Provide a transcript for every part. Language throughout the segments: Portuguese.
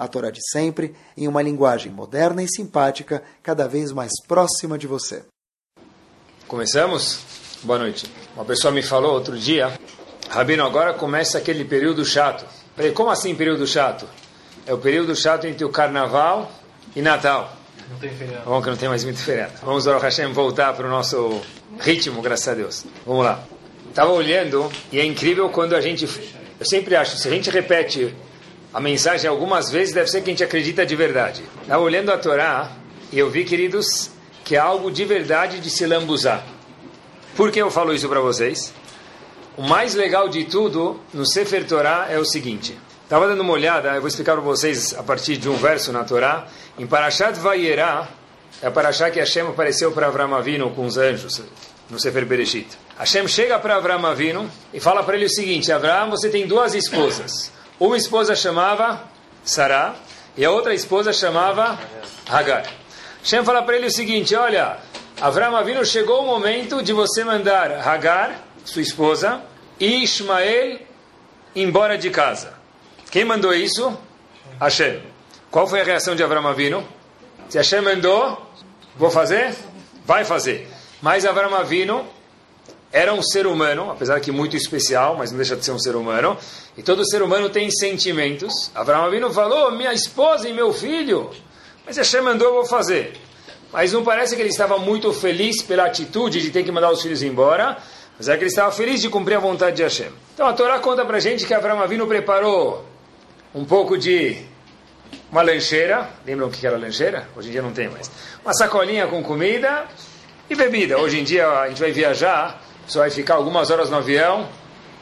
a Torá de sempre, em uma linguagem moderna e simpática, cada vez mais próxima de você. Começamos? Boa noite. Uma pessoa me falou outro dia, Rabino, agora começa aquele período chato. Falei, como assim período chato? É o período chato entre o Carnaval e Natal. Não tem feriado. Bom que não tem mais muito feriado. Vamos, Baruch Hashem, voltar para o nosso ritmo, graças a Deus. Vamos lá. Estava olhando e é incrível quando a gente... Eu sempre acho, se a gente repete a mensagem algumas vezes, deve ser que a gente acredita de verdade. Estava olhando a Torá e eu vi, queridos, que é algo de verdade de se lambuzar. Por que eu falo isso para vocês? O mais legal de tudo no Sefer Torá é o seguinte. Estava dando uma olhada, eu vou explicar para vocês a partir de um verso na Torá. Em Parashat Vayera, é a Parashat que Hashem apareceu para Avram Avinu com os anjos, no Sefer Bereshit. Hashem chega para Avram Avinu e fala para ele o seguinte, Avram, você tem duas esposas. Uma esposa chamava Sarah e a outra esposa chamava Hagar. Hashem fala para ele o seguinte, olha, Avram Avinu chegou o momento de você mandar Hagar, sua esposa, e Ismael embora de casa. Quem mandou isso? Hashem. Qual foi a reação de Avram Avinu? Se Hashem mandou, vou fazer? Vai fazer. Mas Avram Avinu era um ser humano, apesar que muito especial, mas não deixa de ser um ser humano. E todo ser humano tem sentimentos. Avram Avinu falou, minha esposa e meu filho. Mas Hashem mandou, eu vou fazer. Mas não parece que ele estava muito feliz pela atitude de ter que mandar os filhos embora, mas é que ele estava feliz de cumprir a vontade de Hashem. Então a Torá conta pra gente que Avram Avinu preparou um pouco de uma lancheira, lembram o que era lancheira? Hoje em dia não tem mais. Uma sacolinha com comida e bebida. Hoje em dia a gente vai viajar, você vai ficar algumas horas no avião,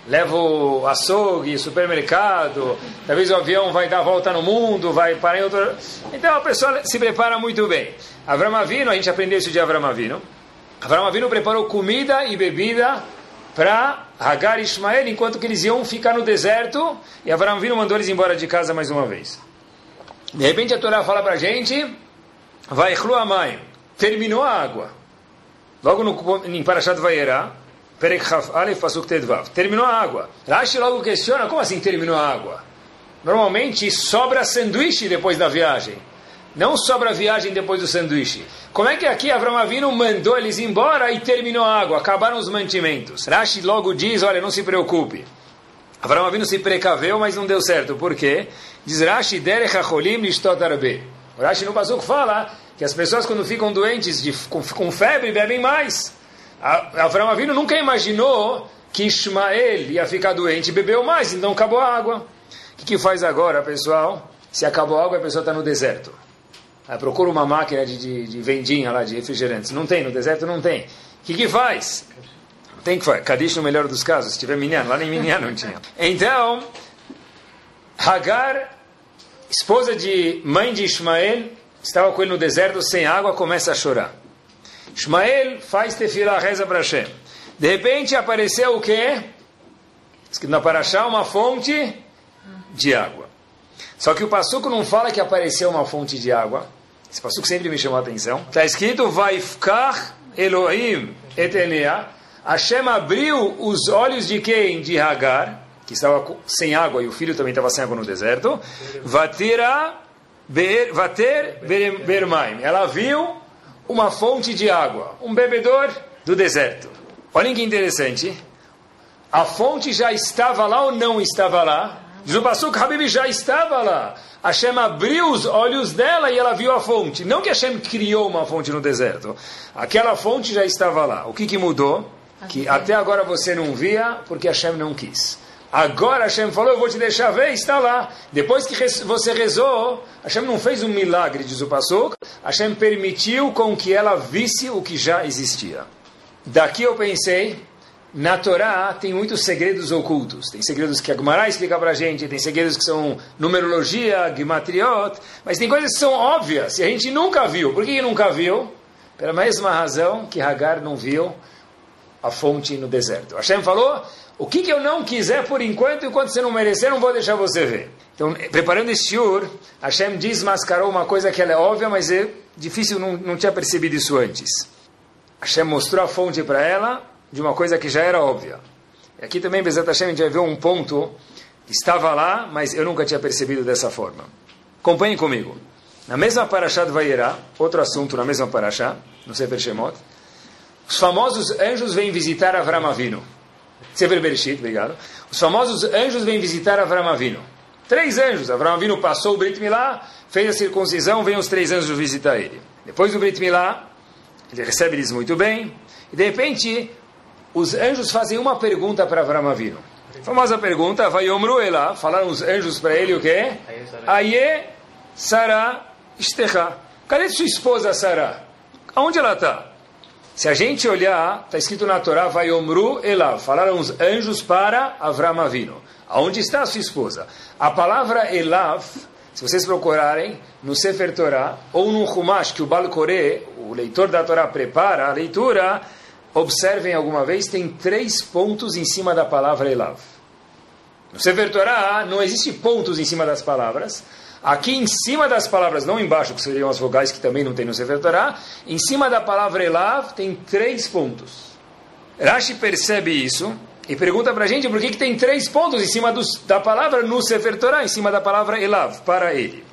leva o açougue, supermercado, talvez o avião vai dar a volta no mundo, vai parar em outro... Então a pessoa se prepara muito bem. Avram Avinu, a gente aprendeu isso de Avram Avinu. Avram Avinu preparou comida e bebida para Hagar e Ismael, enquanto que eles iam ficar no deserto, e Avram Avinu mandou eles embora de casa mais uma vez. De repente a Torá fala para a gente, vai terminou a água. Logo no, em Parashat Vayera, Terminou a água. Rashi logo questiona, como assim terminou a água? Normalmente sobra sanduíche depois da viagem. Não sobra viagem depois do sanduíche. Como é que aqui Avram Avinu mandou eles embora e terminou a água? Acabaram os mantimentos. Rashi logo diz, olha, não se preocupe. Avram Avinu se precaveu, mas não deu certo. Por quê? Diz Rashi, Derech HaCholim Lishtot Arbe. Rashi no Pasuk fala que as pessoas quando ficam doentes de, com, com febre bebem mais. Avram Avinu nunca imaginou que Ismael ia ficar doente e bebeu mais, então acabou a água. O que, que faz agora, pessoal? Se acabou a água, a pessoa está no deserto. Aí procura uma máquina de, de, de, vendinha lá, de refrigerantes. Não tem, no deserto não tem. O que, que faz? Tem que fazer. Kadish no melhor dos casos, se tiver Minyan. Lá nem Minyan não tinha. Então, Hagar, esposa de mãe de Ismael, estava com ele no deserto sem água, começa a chorar. Ismael faz tefilá, reza para Hashem. De repente apareceu o quê? Na Parashá, uma fonte de água. Só que o Passuco não fala que apareceu uma fonte de água. Esse Passuco sempre me chamou a atenção. Está escrito, vai ficar Elohim et Elia. Hashem abriu os olhos de quem? De Hagar, que estava sem água e o filho também estava sem água no deserto. Vatira Vater Bermaim. Ela viu uma fonte de água, um bebedor do deserto. Olhem que interessante. A fonte já estava lá ou não estava lá? Diz o Pasuk, Habib já estava lá. Hashem abriu os olhos dela e ela viu a fonte. Não que Hashem criou uma fonte no deserto. Aquela fonte já estava lá. O que, que mudou? Que até agora você não via porque Hashem não quis. Agora Hashem falou, eu vou te deixar ver, está lá. Depois que você rezou, Hashem não fez um milagre, diz o Pasuk. Hashem permitiu com que ela visse o que já existia. Daqui eu pensei, na Torá tem muitos segredos ocultos. Tem segredos que a Gemara explica para a gente, tem segredos que são numerologia, gematriot, mas tem coisas que são óbvias e a gente nunca viu. Por que nunca viu? Pela mesma razão que Hagar não viu a fonte no deserto. Hashem falou, o que, que eu não quiser por enquanto, enquanto você não merecer, não vou deixar você ver. Então, preparando esse shiur, Hashem desmascarou uma coisa que é óbvia, mas é difícil, não, não tinha percebido isso antes. Hashem mostrou a fonte para ela, de uma coisa que já era óbvia. E aqui também, Bezat Hashem, a gente vai ver um ponto que estava lá, mas eu nunca tinha percebido dessa forma. Acompanhem comigo. Na mesma Parashá de Vayera, outro assunto na mesma Parashá, no Sefer Shemot, os famosos anjos vêm visitar Avram Avinu. Sefer Bereshit, obrigado. Os famosos anjos vêm visitar Avram Avinu. Três anjos. Avram Avinu passou o Brit Milá, fez a circuncisão, vem os três anjos visitar ele. Depois do Brit Milá, ele recebe eles muito bem, e de repente os anjos fazem uma pergunta para Avram Avinu. A famosa pergunta, vai Ela, falaram os anjos para ele o quê? Aie Sara Ishtecha. Cadê sua esposa Sara? Aonde ela está? Se a gente olhar, está escrito na Torá, vai Omru Elav. Falaram os anjos para Avram Avinu. Aonde está a sua esposa? A palavra Elav, se vocês procurarem no Sefer Torá, ou no Humash, que o Balcoré, o leitor da Torá, prepara a leitura, observem alguma vez, tem três pontos em cima da palavra Elav. No Sefer Torah não existe pontos em cima das palavras. Aqui em cima das palavras, não embaixo, que seriam as vogais que também não tem no Sefer Torah, em cima da palavra Elav tem três pontos. Rashi percebe isso e pergunta para a gente por que, que tem três pontos em cima dos, da palavra no Sefer Torah, em cima da palavra Elav, para ele.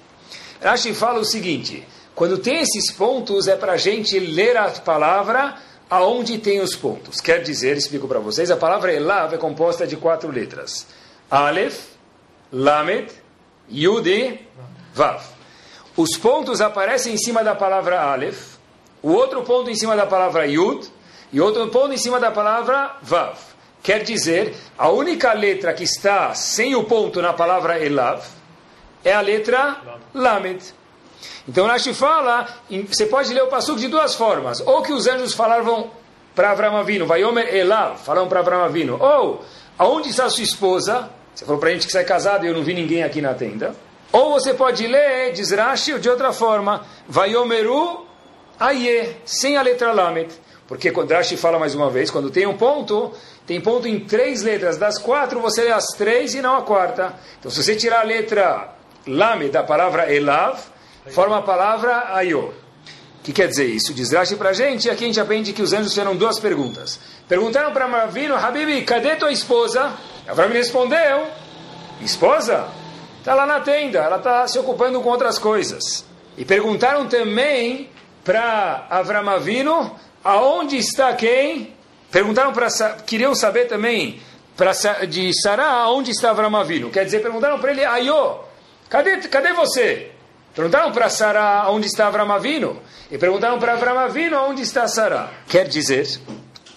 Rashi fala o seguinte, quando tem esses pontos é para a gente ler a palavra aonde tem os pontos. Quer dizer, explico para vocês, a palavra Elav é composta de quatro letras. Aleph, Lamed, Yud e Vav. Os pontos aparecem em cima da palavra Aleph, o outro ponto em cima da palavra Yud e outro ponto em cima da palavra Vav. Quer dizer, a única letra que está sem o ponto na palavra Elav é a letra Lamed. Então Rashi fala, você pode ler o passuco de duas formas. Ou que os anjos falavam para Avram Avinu, Vayomer Elav, falaram para Avram Avinu. Ou, aonde está sua esposa? Você falou para a gente que você é casado e eu não vi ninguém aqui na tenda. Ou você pode ler, diz Rashi, de outra forma, Vayomeru Aye, sem a letra Lamet. Porque quando Rashi fala mais uma vez, quando tem um ponto, tem ponto em três letras. Das quatro, você lê as três e não a quarta. Então, se você tirar a letra Lamet da palavra Elav, forma a palavra Ayo. Que quer dizer isso? Diz Rashi para a gente, e aqui a gente aprende que os anjos fizeram duas perguntas. Perguntaram para Mavino, Habibi, cadê tua esposa? Avram respondeu, esposa? Está lá na tenda, ela está se ocupando com outras coisas. E perguntaram também para Avram Avino, aonde está quem? Perguntaram para, queriam saber também pra, de Sará, aonde está Avram Avino? Quer dizer, perguntaram para ele, Ayo, cadê, cadê você? Perguntaram para Sara onde está Avram Avinu. E perguntaram para Avram Avinu onde está Sara. Quer dizer,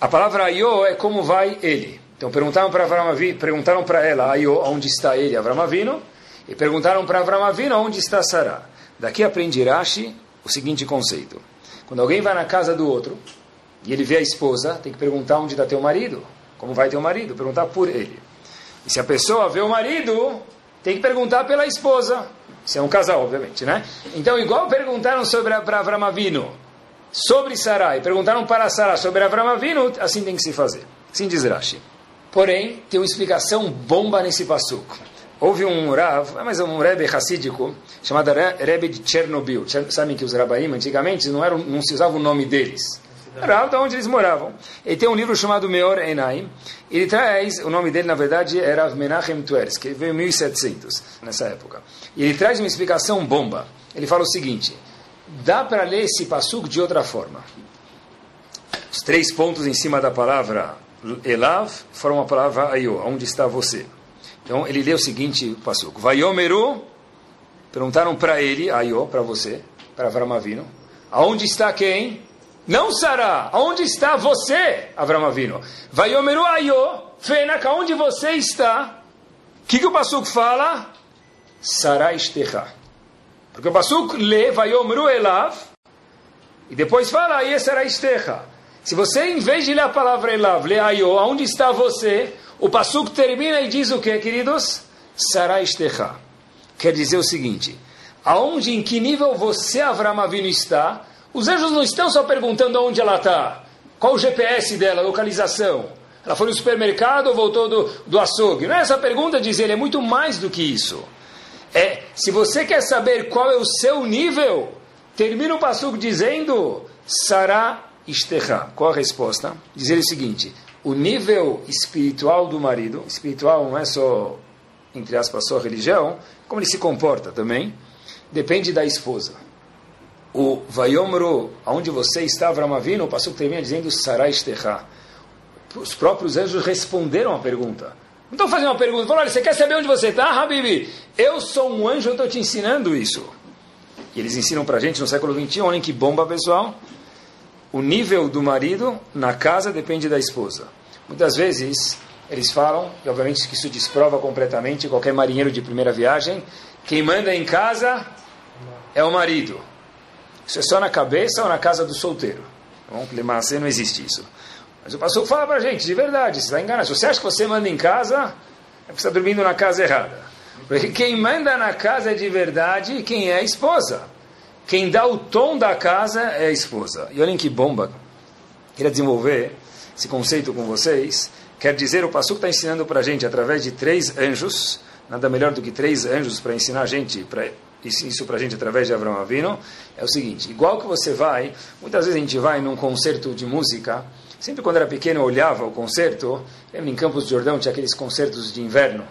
a palavra Ayo é como vai ele. Então perguntaram para Avram Avinu, perguntaram para ela Ayo onde está ele, Avram Avinu. E perguntaram para Avram Avinu onde está Sara. Daqui aprende Rashi o seguinte conceito. Quando alguém vai na casa do outro e ele vê a esposa, tem que perguntar onde está teu marido. Como vai teu marido? Perguntar por ele. E se a pessoa vê o marido, tem que perguntar pela esposa. Se é um casal, obviamente, né? Então, igual perguntaram sobre para Avram Avinu, sobre Sarai, perguntaram para Sarah sobre Avram Avinu, assim tem que se fazer. Assim diz Rashi. Porém, tem uma explicação bomba nesse passuco. Houve um Rav, ah, mas um Rebbe Hassídico, chamado Rebbe de Chernobyl. Sabem que os Rabaim antigamente não, eram, não se usava o nome deles. Era de onde eles moravam. Ele tem um livro chamado Meor Enaim. Ele traz, o nome dele na verdade era Menachem Tversky, veio em 1700, nessa época. E ele traz uma explicação bomba. Ele fala o seguinte: dá para ler esse passuco de outra forma. Os três pontos em cima da palavra Elav foram a palavra Ayo, onde está você? Então ele lê o seguinte passuco: Vayomeru, perguntaram para ele, Ayo, para você, para Avramavino, aonde está quem? Não Sara, aonde está você, Avram Avino? Vayomeru Ayo, Fenak, aonde você está? O que, que o Pasuk fala? Sara Estecha. Porque o Pasuk lê Vayomeru Elav, e depois fala Aye Sara Estecha. Se você, em vez de ler a palavra Elav, ler Ayo, aonde está você? O Pasuk termina e diz o que, queridos? Sarai Shtecha. Quer dizer o seguinte, aonde, em que nível você, Avram Avinu, está, os anjos não estão só perguntando aonde ela está, qual o GPS dela, localização. Ela foi no supermercado ou voltou do, do açougue? Não é essa pergunta, diz ele, é muito mais do que isso. É, se você quer saber qual é o seu nível, termina o passuco dizendo, Sará Ishterra. Qual a resposta? Dizer o seguinte, o nível espiritual do marido, espiritual não é só, entre aspas, só religião, como ele se comporta também, depende da esposa. O Vayomru, onde você está, Avramavino, o pastor termina dizendo Sarai Ishterra. Os próprios anjos responderam a pergunta. Não estão fazendo uma pergunta, falaram, olha, você quer saber onde você está, Habibi? Eu sou um anjo, eu estou te ensinando isso. E eles ensinam para gente no século XXI, olhem que bomba, pessoal. O nível do marido na casa depende da esposa. Muitas vezes eles falam, e obviamente que isso desprova completamente qualquer marinheiro de primeira viagem, quem manda em casa é o marido. Isso é só na cabeça ou na casa do solteiro. Bom, não existe isso. Mas o pastor fala para gente, de verdade, você está enganado. Se você acha que você manda em casa, é porque está dormindo na casa errada. Porque quem manda na casa de verdade, quem é a esposa. Quem dá o tom da casa é a esposa. E olhem que bomba. Queria desenvolver esse conceito com vocês. Quer dizer, o Passuco está ensinando para a gente, através de três anjos, nada melhor do que três anjos para ensinar a gente, para isso para a gente através de Abraão Avino, é o seguinte, igual que você vai, muitas vezes a gente vai num concerto de música, sempre quando era pequeno eu olhava o concerto, lembra em Campos de Jordão tinha aqueles concertos de inverno,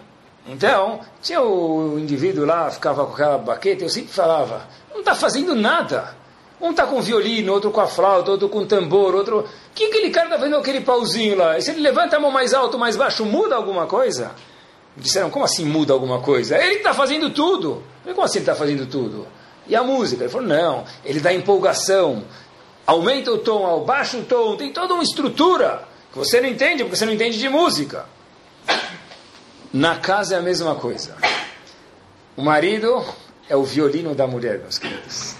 então, tinha o indivíduo lá, ficava com aquela baqueta, eu sempre falava, não está fazendo nada. Um está com violino, outro com a flauta, outro com tambor, outro... O que aquele cara está fazendo aquele pauzinho lá? E se ele levanta a mão mais alto, mais baixo, muda alguma coisa? Disseram, como assim muda alguma coisa? Ele está fazendo tudo. falei, como assim ele está fazendo tudo? E a música? Ele falou, não, ele dá empolgação, aumenta o tom, abaixa o tom, tem toda uma estrutura que você não entende, porque você não entende de música. Na casa é a mesma coisa. O marido é o violino da mulher, meus queridos.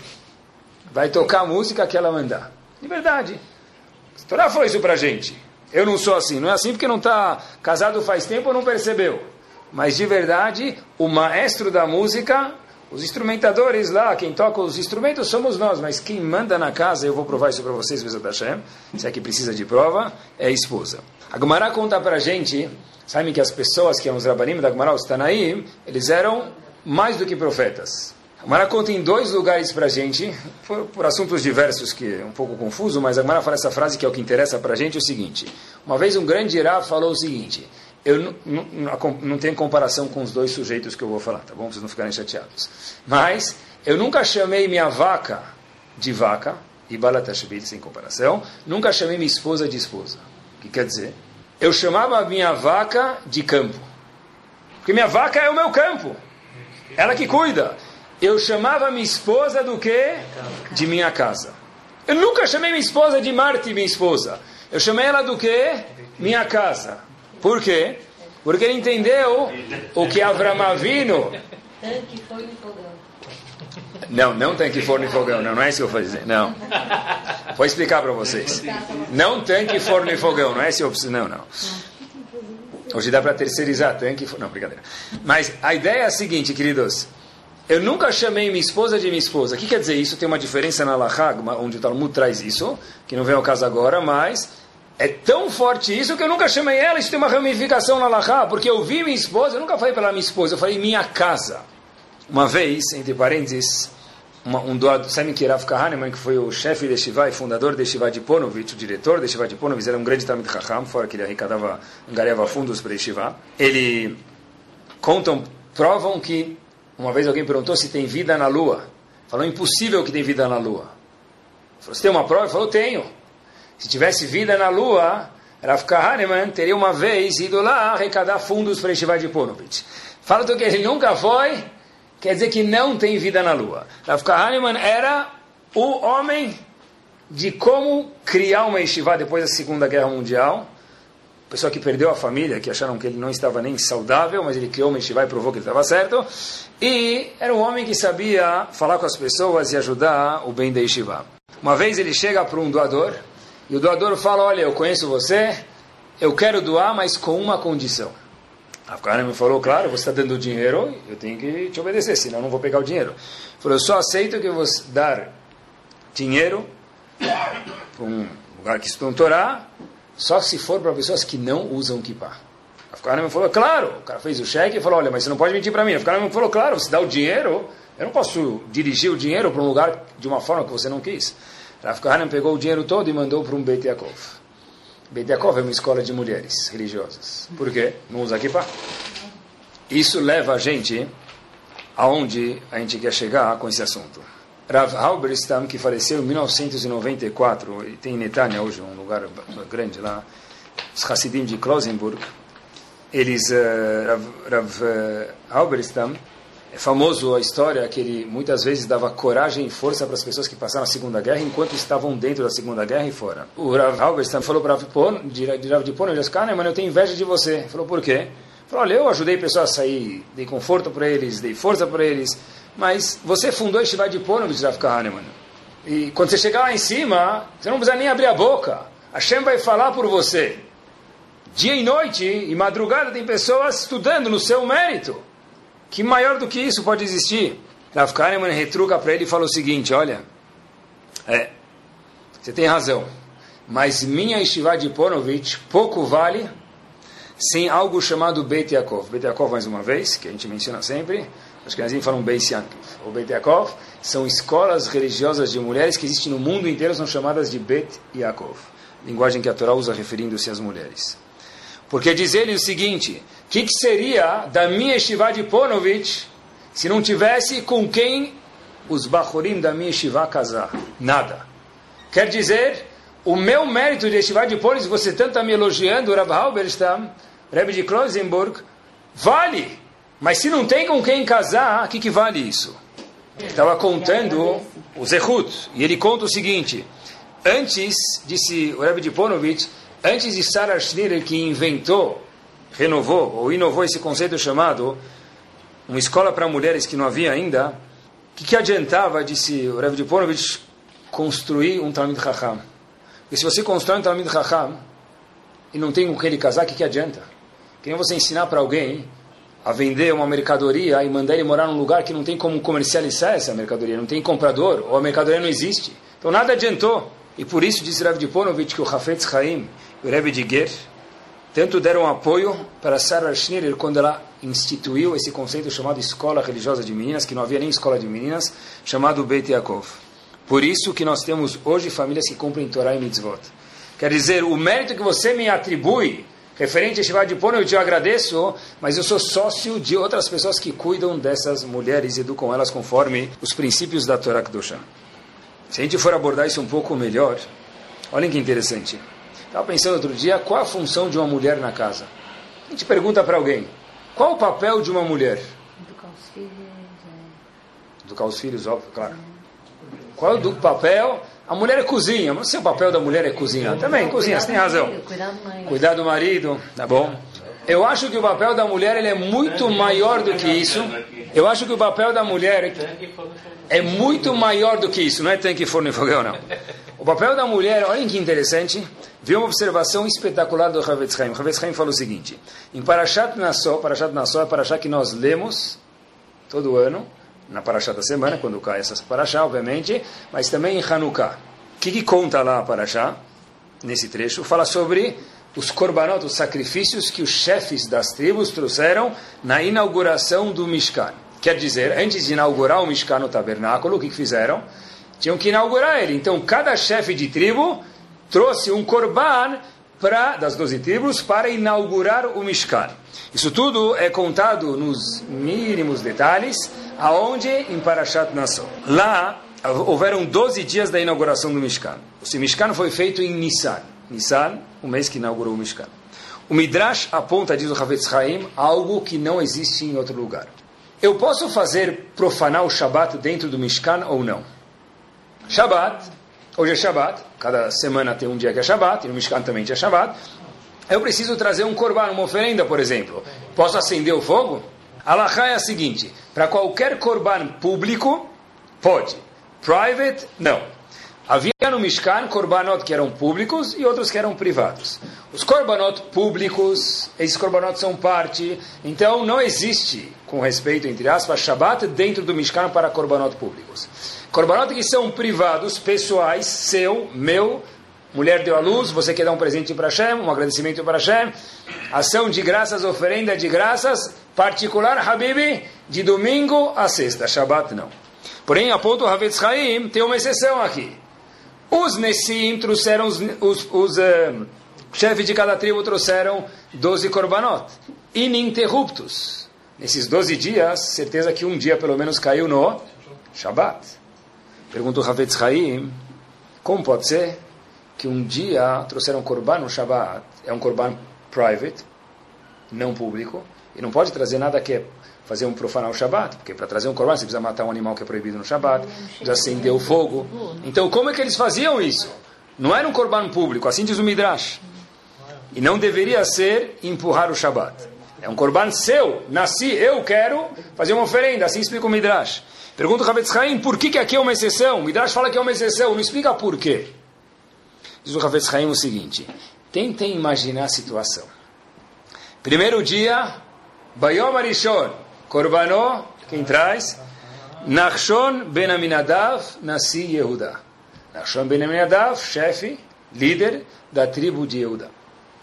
Vai tocar a música que ela mandar. De verdade. Torá falou isso pra gente. Eu não sou assim. Não é assim porque não está casado faz tempo ou não percebeu. Mas de verdade, o maestro da música, os instrumentadores lá, quem toca os instrumentos somos nós. Mas quem manda na casa, eu vou provar isso para vocês, Bezat Hashem, se é que precisa de prova, é a esposa. A Gumara conta pra gente Sabem que as pessoas que eram os rabanim da Gemara, os Tanaim, eles eram mais do que profetas. A Gemara conta em dois lugares para a gente, por, por, assuntos diversos que é um pouco confuso, mas a Gemara fala essa frase que é o que interessa para a gente, é o seguinte. Uma vez um grande Irá falou o seguinte, eu não, não, não tenho comparação com os dois sujeitos que eu vou falar, tá bom? Vocês não ficarem chateados. Mas eu nunca chamei minha vaca de vaca, e Balatashvili sem comparação, nunca chamei minha esposa de esposa. O que quer dizer? eu chamava minha vaca de campo. Porque minha vaca é o meu campo. Ela que cuida. Eu chamava minha esposa do quê? De minha casa. Eu nunca chamei minha esposa de Marte, minha esposa. Eu chamei ela do quê? Minha casa. Por quê? Porque ele entendeu o que Avram Avino... Tanque foi no fogão. Não, não tanque forno e fogão, não, não é isso que eu vou dizer, não. Vou explicar para vocês. Não tanque, forno e fogão, não é isso que eu Não, não. Hoje dá para terceirizar tanque e Não, brincadeira. Mas a ideia é a seguinte, queridos. Eu nunca chamei minha esposa de minha esposa. O que quer dizer isso? Tem uma diferença na Lahag, onde o Talmud traz isso, que não vem ao caso agora, mas é tão forte isso que eu nunca chamei ela. Isso tem uma ramificação na Lahag, porque eu vi minha esposa, eu nunca falei pela minha esposa, eu falei minha casa. Uma vez, entre parênteses, uma, um doado, Simon Kirav Kahneman, que foi o chefe de Shiva e fundador de Shiva de Ponovitch, o diretor de Shiva de Ponovitch, era um grande Talmud Chacham, fora que ele arrecadava, angariava fundos para Shiva. Ele contam, provam que uma vez alguém perguntou se tem vida na Lua. Falou, impossível que tem vida na Lua. Falou, você tem uma prova? Ele falou, tenho. Se tivesse vida na Lua, Rav Kahneman teria uma vez ido lá arrecadar fundos para Shiva de Ponovitch. Fala que ele nunca foi quer dizer que não tem vida na Lua. Rav Kahneman era o homem de como criar uma yeshiva depois da Segunda Guerra Mundial. Pessoa que perdeu a família, que acharam que ele não estava nem saudável, mas ele criou uma yeshiva e provou que ele estava certo. E era um homem que sabia falar com as pessoas e ajudar o bem da yeshiva. Uma vez ele chega para um doador e o doador fala, olha, eu conheço você, eu quero doar, mas com uma condição. A me falou, claro, você está dando dinheiro, eu tenho que te obedecer, senão eu não vou pegar o dinheiro. Ele falou, eu só aceito que você dar dinheiro para um lugar que estudam Torá, só se for para pessoas que não usam kippah. A me falou, claro, o cara fez o cheque e falou, olha, mas você não pode mentir para mim. A me falou, claro, você dá o dinheiro, eu não posso dirigir o dinheiro para um lugar de uma forma que você não quis. Rav Kahanem pegou o dinheiro todo e mandou para um Beit Yaakov. Beit Yaakov é uma escola de mulheres religiosas. Por quê? Não usa kippah. Isso leva a gente aonde a gente quer chegar com esse assunto. Rav Halberstam, que faleceu em 1994, ele tem em Netanya hoje, um lugar grande lá, os Hassidim de Klosenburg, eles, uh, Rav, Rav uh, Halberstam, é famoso a história que ele muitas vezes dava coragem e força para as pessoas que passaram a Segunda Guerra enquanto estavam dentro da Segunda Guerra e fora. O Rav Halberstam falou para de Rav de Pono, ele disse, mano, eu tenho inveja de você. Ele falou, por quê? Falou, olha, eu ajudei pessoas a sair, dei conforto para eles, dei força para eles, mas você fundou Shiva de Ponovitch, Rav Kahneman. E quando você chegar lá em cima, você não precisa nem abrir a boca. Hashem vai falar por você. Dia e noite e madrugada tem pessoas estudando no seu mérito. Que maior do que isso pode existir? Rav Kahneman retruca para ele e fala o seguinte, olha, é, você tem razão, mas minha Shiva de Ponovitch pouco vale sem algo chamado Beit Yaakov. Beit Yaakov, mais uma vez, que a gente menciona sempre, que nós falam Beit Yaakov. ou Beit Yaakov, são escolas religiosas de mulheres que existem no mundo inteiro, são chamadas de Beit Yaakov. Linguagem que a Torá usa referindo-se às mulheres. Porque diz ele o seguinte, o que, que, seria da minha Yeshiva de Ponovitch se não tivesse com quem os Bachorim da minha Yeshiva casar? Nada. Quer dizer, o meu mérito de Yeshiva de Ponovitch, você tanto está me elogiando, Rav Halberstam, Rebbe de Klosenburg, vale. Mas se não tem com quem casar, o que, que vale isso? Estava contando o Zehut, e ele conta o seguinte: antes, disse o Rebbe de Ponovitch, antes de Sarah Schneer, que inventou, renovou ou inovou esse conceito chamado uma escola para mulheres que não havia ainda, o que, que adiantava, disse o Rebbe de Ponovitch, construir um Talmud Chacham? E se você constrói um Talmud Chacham e não tem com quem ele casar, o que, que adianta? Que nem você ensinar para alguém a vender uma mercadoria e mandar ele morar num lugar que não tem como comercializar essa mercadoria, não tem comprador, ou a mercadoria não existe. Então nada adiantou. E por isso diz Rav de Ponovitch que o Hafetz Chaim e o Rebbe de Ger tanto deram apoio para Sarah Schneer quando ela instituiu esse conceito chamado escola religiosa de meninas, que não havia nem escola de meninas, chamado Beit Yaakov. Por isso que nós temos hoje famílias que cumprem Torah e Mitzvot. Quer dizer, o mérito que você me atribui referente a Shiva de Pono, eu te agradeço, mas eu sou sócio de outras pessoas que cuidam dessas mulheres e educam elas conforme os princípios da Torá Kedusha. Se a gente for abordar isso um pouco melhor, olhem que interessante. Estava pensando outro dia, qual a função de uma mulher na casa? A gente pergunta para alguém, qual o papel de uma mulher? Educar os filhos. É... Educar os filhos, óbvio, claro. Qual é o papel a mulher é cozinha, mas o seu papel da mulher é cozinhar. Também, cozinha, você tem razão. Cuidar do marido. Cuidar do marido, tá bom? Eu acho que o papel da mulher ele é muito maior do que isso. Eu acho que o papel da mulher é muito maior do que isso. Não é tanque, forno e fogão, não. O papel da mulher, olhem que interessante, viu uma observação espetacular do Havetz Haim. Havetz Haim falou o seguinte, em Parashat Nassau, Parashat Nassau é Parashat que nós lemos todo ano, na Parashá da semana, quando cai essa Parashá, obviamente, mas também em Hanukkah. O que, que conta lá a Parashá, nesse trecho? Fala sobre os korbanot, os sacrifícios que os chefes das tribos trouxeram na inauguração do Mishkan. Quer dizer, antes de inaugurar o Mishkan no tabernáculo, o que, que fizeram? Tinham que inaugurar ele. Então, cada chefe de tribo trouxe um korban pra, das doze tribos para inaugurar o Mishkan. Isso tudo é contado nos mínimos detalhes, aonde? Em Parashat Nassau. Lá houveram 12 dias da inauguração do Mishkan. O Mishkan foi feito em Nissan. Nissan, o mês que inaugurou o Mishkan. O Midrash aponta, diz o Havetz Haim, algo que não existe em outro lugar. Eu posso fazer profanar o Shabat dentro do Mishkan ou não? Shabat, hoje é Shabat, cada semana tem um dia que é Shabat, e no Mishkan também é Shabat. Eu preciso trazer um korban, uma oferenda, por exemplo. Posso acender o fogo? A Laha é a seguinte: para qualquer korban público, pode. Private, não. Havia no Mishkan korbanot que eram públicos e outros que eram privados. Os korbanot públicos, esses korbanot são parte, então não existe, com respeito, entre aspas, Shabbat dentro do Mishkan para korbanot públicos. Korbanot que são privados, pessoais, seu, meu, mulher deu à luz, você quer dar um presente para Hashem, um agradecimento para Hashem, ação de graças, oferenda de graças, particular, Habibi, de domingo a sexta, Shabbat não. Porém, a ponto Havetz Haim tem uma exceção aqui. Os Nessim trouxeram, os, os, os uh, chefes de cada tribo trouxeram 12 korbanot, ininterruptos. Nesses 12 dias, certeza que um dia pelo menos caiu no Perguntou Havetz Haim, como pode ser que um dia trouxeram korban no Shabbat? É um korban private, não público, e não pode trazer nada que é fazer um profanar o Shabat, porque para trazer um korban você precisa matar um animal que é proibido no Shabat, precisa acender o fogo. Então, como é que eles faziam isso? Não era um korban público, assim diz o Midrash. E não deveria ser empurrar o Shabat. É um korban seu, nasci, eu quero fazer uma oferenda, assim explica o Midrash. Pergunta o Ravetz Haim, por que, que aqui é uma exceção? Midrash fala que é uma exceção, não explica por quê. Diz o Ravetz Haim o seguinte, tentem imaginar a situação. Primeiro dia, Bayom Arishon, Korbanó, quem traz? Nachshon ben Aminadav, Nasi Yehuda. Nachshon ben Aminadav, chefe, líder da tribo de Yehuda.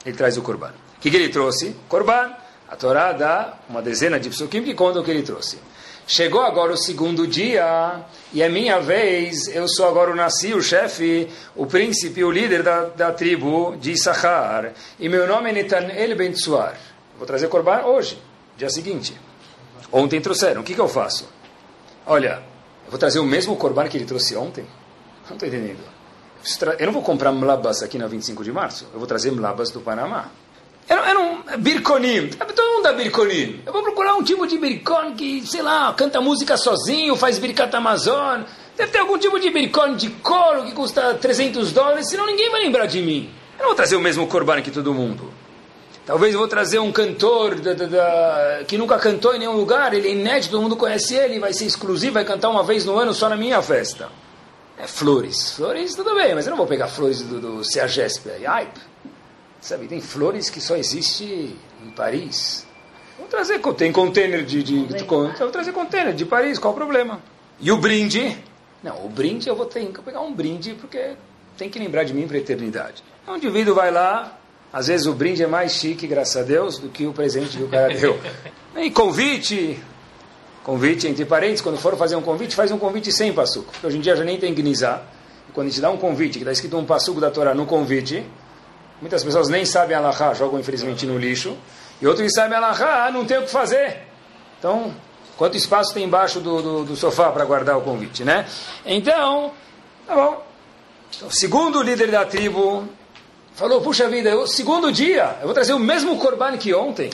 Ele traz o Korban. O que, que ele trouxe? Korban. A Torá dá uma dezena de psukim que contam o que ele trouxe. Chegou agora o segundo dia, e é minha vez, eu sou agora o Nasi, o chefe, o príncipe, o líder da, da tribo de Issachar, e meu nome é Netanel Ben Tsuar. Vou trazer Korban hoje, dia seguinte. Ontem trouxeram. O que, que eu faço? Olha, eu vou trazer o mesmo corban que ele trouxe ontem? Não estou entendendo. Eu não vou comprar mlabas aqui na 25 de março. Eu vou trazer mlabas do Panamá. Não, eu não, birconim. Todo mundo dá birconim. Eu vou procurar um tipo de bircon que, sei lá, canta música sozinho, faz bircata amazon. Deve ter algum tipo de bircon de couro que custa 300 dólares, senão ninguém vai lembrar de mim. Eu não vou trazer o mesmo corban que todo mundo. Talvez eu vou trazer um cantor da, da, da, que nunca cantou em nenhum lugar, ele é inédito, todo mundo conhece ele, vai ser exclusivo, vai cantar uma vez no ano só na minha festa. É flores. Flores, tudo bem, mas eu não vou pegar flores do, do Ceagesp. Ai, sabe, tem flores que só existe em Paris. Vou trazer, tem container de, de, de, de vou trazer container de Paris, qual o problema? E o brinde? Não, o brinde eu vou ter que pegar um brinde porque tem que lembrar de mim para a eternidade. Um indivíduo vai lá, às vezes o brinde é mais chique, graças a Deus, do que o presente que o cara deu. E convite, convite entre parentes, quando for fazer um convite, faz um convite sem passuco. Porque hoje em dia já nem tem gnizar. Quando a gente dá um convite, que está escrito um passuco da Torá no convite, muitas pessoas nem sabem alahá, jogam infelizmente no lixo. E outros que sabem alahá, não tem o que fazer. Então, quanto espaço tem embaixo do, do, do sofá para guardar o convite, né? Então, tá bom. Então, segundo o líder da tribo, falou, puxa vida, o segundo dia, eu vou trazer o mesmo corban que ontem.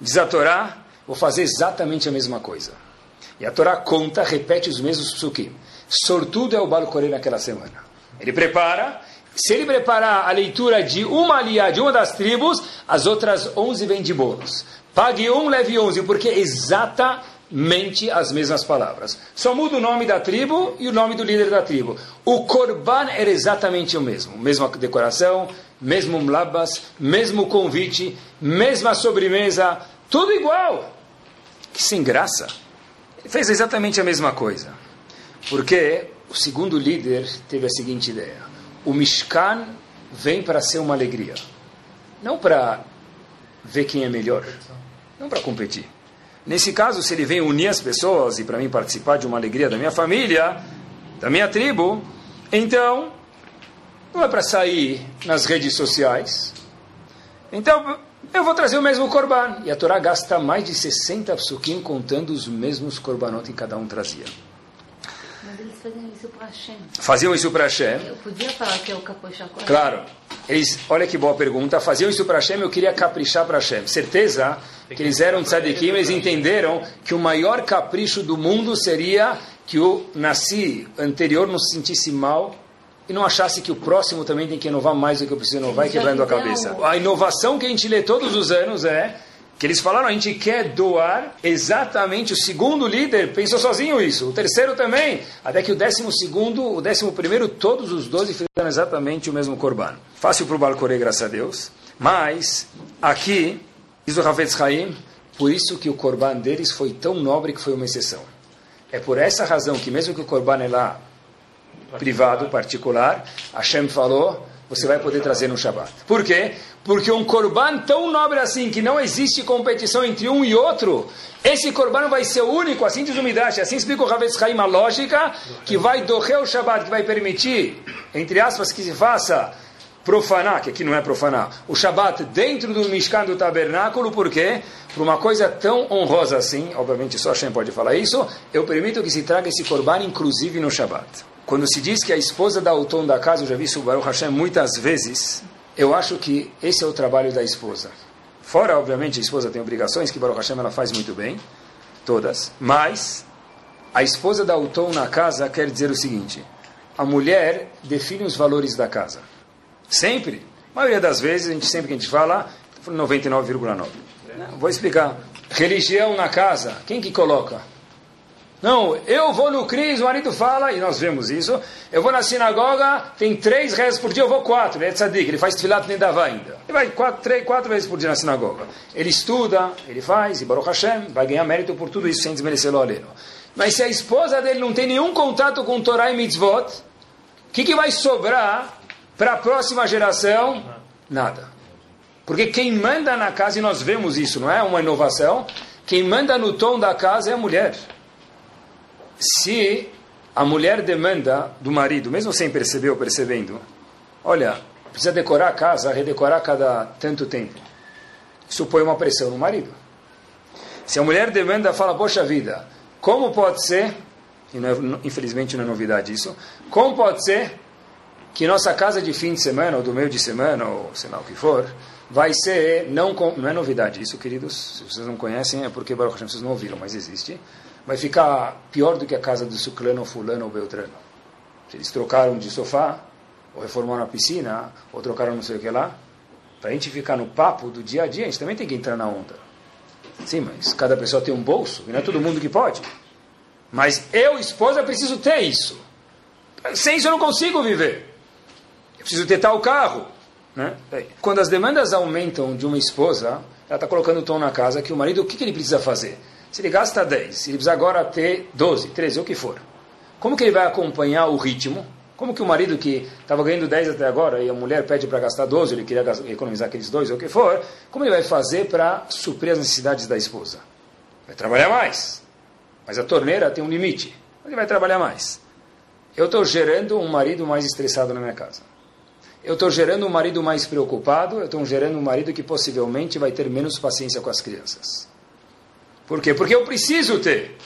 Diz a Torá, vou fazer exatamente a mesma coisa. E a Torá conta, repete os mesmos psukim. Sortudo é o Balcorê naquela semana. Ele prepara, se ele preparar a leitura de uma aliá, de uma das tribos, as outras onze vêm de bônus. Pague um, leve onze, porque é exatamente as mesmas palavras. Só muda o nome da tribo e o nome do líder da tribo. O Korban era exatamente o mesmo. Mesma decoração, mesmo mlabas, mesmo convite, mesma sobremesa, tudo igual. Que sem graça. Ele fez exatamente a mesma coisa. Porque o segundo líder teve a seguinte ideia: o Mishkan vem para ser uma alegria, não para ver quem é melhor, não para competir. Nesse caso, se ele vem unir as pessoas e para mim participar de uma alegria da minha família, da minha tribo, então não é para sair nas redes sociais. Então, eu vou trazer o mesmo korban. E a Torá gasta mais de 60 psukim contando os mesmos korbanot que cada um trazia. Faziam isso para Hashem. Faziam isso para Hashem. Eu podia falar que é o capochá Claro. Eles, olha que boa pergunta. Faziam isso para Hashem, eu queria caprichar para Hashem. Certeza que eles eram tzadikim, eles entenderam que o maior capricho do mundo seria que o Nasci anterior não se sentisse mal e não achasse que o próximo também tem que inovar mais do que eu preciso inovar e quebrando a cabeça. A inovação que a gente lê todos os anos é Que eles falaram, a gente quer doar exatamente, o segundo líder pensou sozinho isso, o terceiro também, até que o décimo segundo, o décimo primeiro, todos os doze fizeram exatamente o mesmo corban. Fácil para o Balcorê, graças a Deus, mas aqui, diz o Havetz Haim, por isso que o corban deles foi tão nobre que foi uma exceção. É por essa razão que mesmo que o corban é lá privado, particular, Hashem falou, você vai poder trazer no Shabat. Por quê? Porque um korban tão nobre assim, que não existe competição entre um e outro, esse korban vai ser único, assim diz o Midrash, assim explica o Ravetz Haim a lógica, que vai doer o Shabat, que vai permitir, entre aspas, que se faça profanar, que aqui não é profanar, o Shabat dentro do Mishkan do tabernáculo, por quê? Por uma coisa tão honrosa assim, obviamente só Hashem pode falar isso, eu permito que se traga esse korban inclusive no Shabat. Quando se diz que a esposa dá o tom da casa, eu já vi isso Baruch Hashem muitas vezes, eu acho que esse é o trabalho da esposa. Fora, obviamente, a esposa tem obrigações, que Baruch Hashem ela faz muito bem, todas, mas a esposa dá o tom na casa quer dizer o seguinte, a mulher define os valores da casa. Sempre. A maioria das vezes, a gente sempre que a gente fala, 99,9. Vou explicar. Religião na casa, quem que coloca? Não, eu vou no CRIS, o marido fala, e nós vemos isso, eu vou na sinagoga, tem três rezas por dia, eu vou quatro, ele é tzadik, ele faz tfilat nedavá ainda. Ele vai quatro, três, quatro vezes por dia na sinagoga. Ele estuda, ele faz, e Baruch Hashem vai ganhar mérito por tudo isso sem desmerecer o aleno. Mas se a esposa dele não tem nenhum contato com Torah e mitzvot, o que, que vai sobrar para a próxima geração? Nada. Porque quem manda na casa, e nós vemos isso, não é uma inovação, quem manda no tom da casa é a mulher se a mulher demanda do marido, mesmo sem perceber ou percebendo, olha, precisa decorar a casa, redecorar cada tanto tempo. Isso põe uma pressão no marido. Se a mulher demanda, fala, poxa vida, como pode ser, e não é, infelizmente não é novidade isso, como pode ser que nossa casa de fim de semana, ou do meio de semana, ou sei lá o que for, vai ser, não, não é novidade isso, queridos, se vocês não conhecem é porque Baruch Hashem, vocês não ouviram, mas existe, vai ficar pior do que a casa do Suclano, Fulano ou Beltrano. Se eles trocaram de sofá, ou reformaram a piscina, ou trocaram não sei o que lá, para a gente ficar no papo do dia a dia, a gente também tem que entrar na onda. Sim, mas cada pessoa tem um bolso, e não é todo mundo que pode. Mas eu, esposa, preciso ter isso. Sem isso eu não consigo viver. Eu preciso ter tal carro. Né? Quando as demandas aumentam de uma esposa, ela está colocando o tom na casa que o marido, o que, que ele precisa fazer? Se ele gasta 10, ele precisa agora ter 12, 13, o que for. Como que ele vai acompanhar o ritmo? Como que o marido que estava ganhando 10 até agora e a mulher pede para gastar 12, ele queria economizar aqueles dois, ou o que for, como ele vai fazer para suprir as necessidades da esposa? Vai trabalhar mais. Mas a torneira tem um limite. Ele vai trabalhar mais. Eu estou gerando um marido mais estressado na minha casa. Eu estou gerando um marido mais preocupado, eu estou gerando um marido que possivelmente vai ter menos paciência com as crianças. Por quê? Porque eu preciso ter.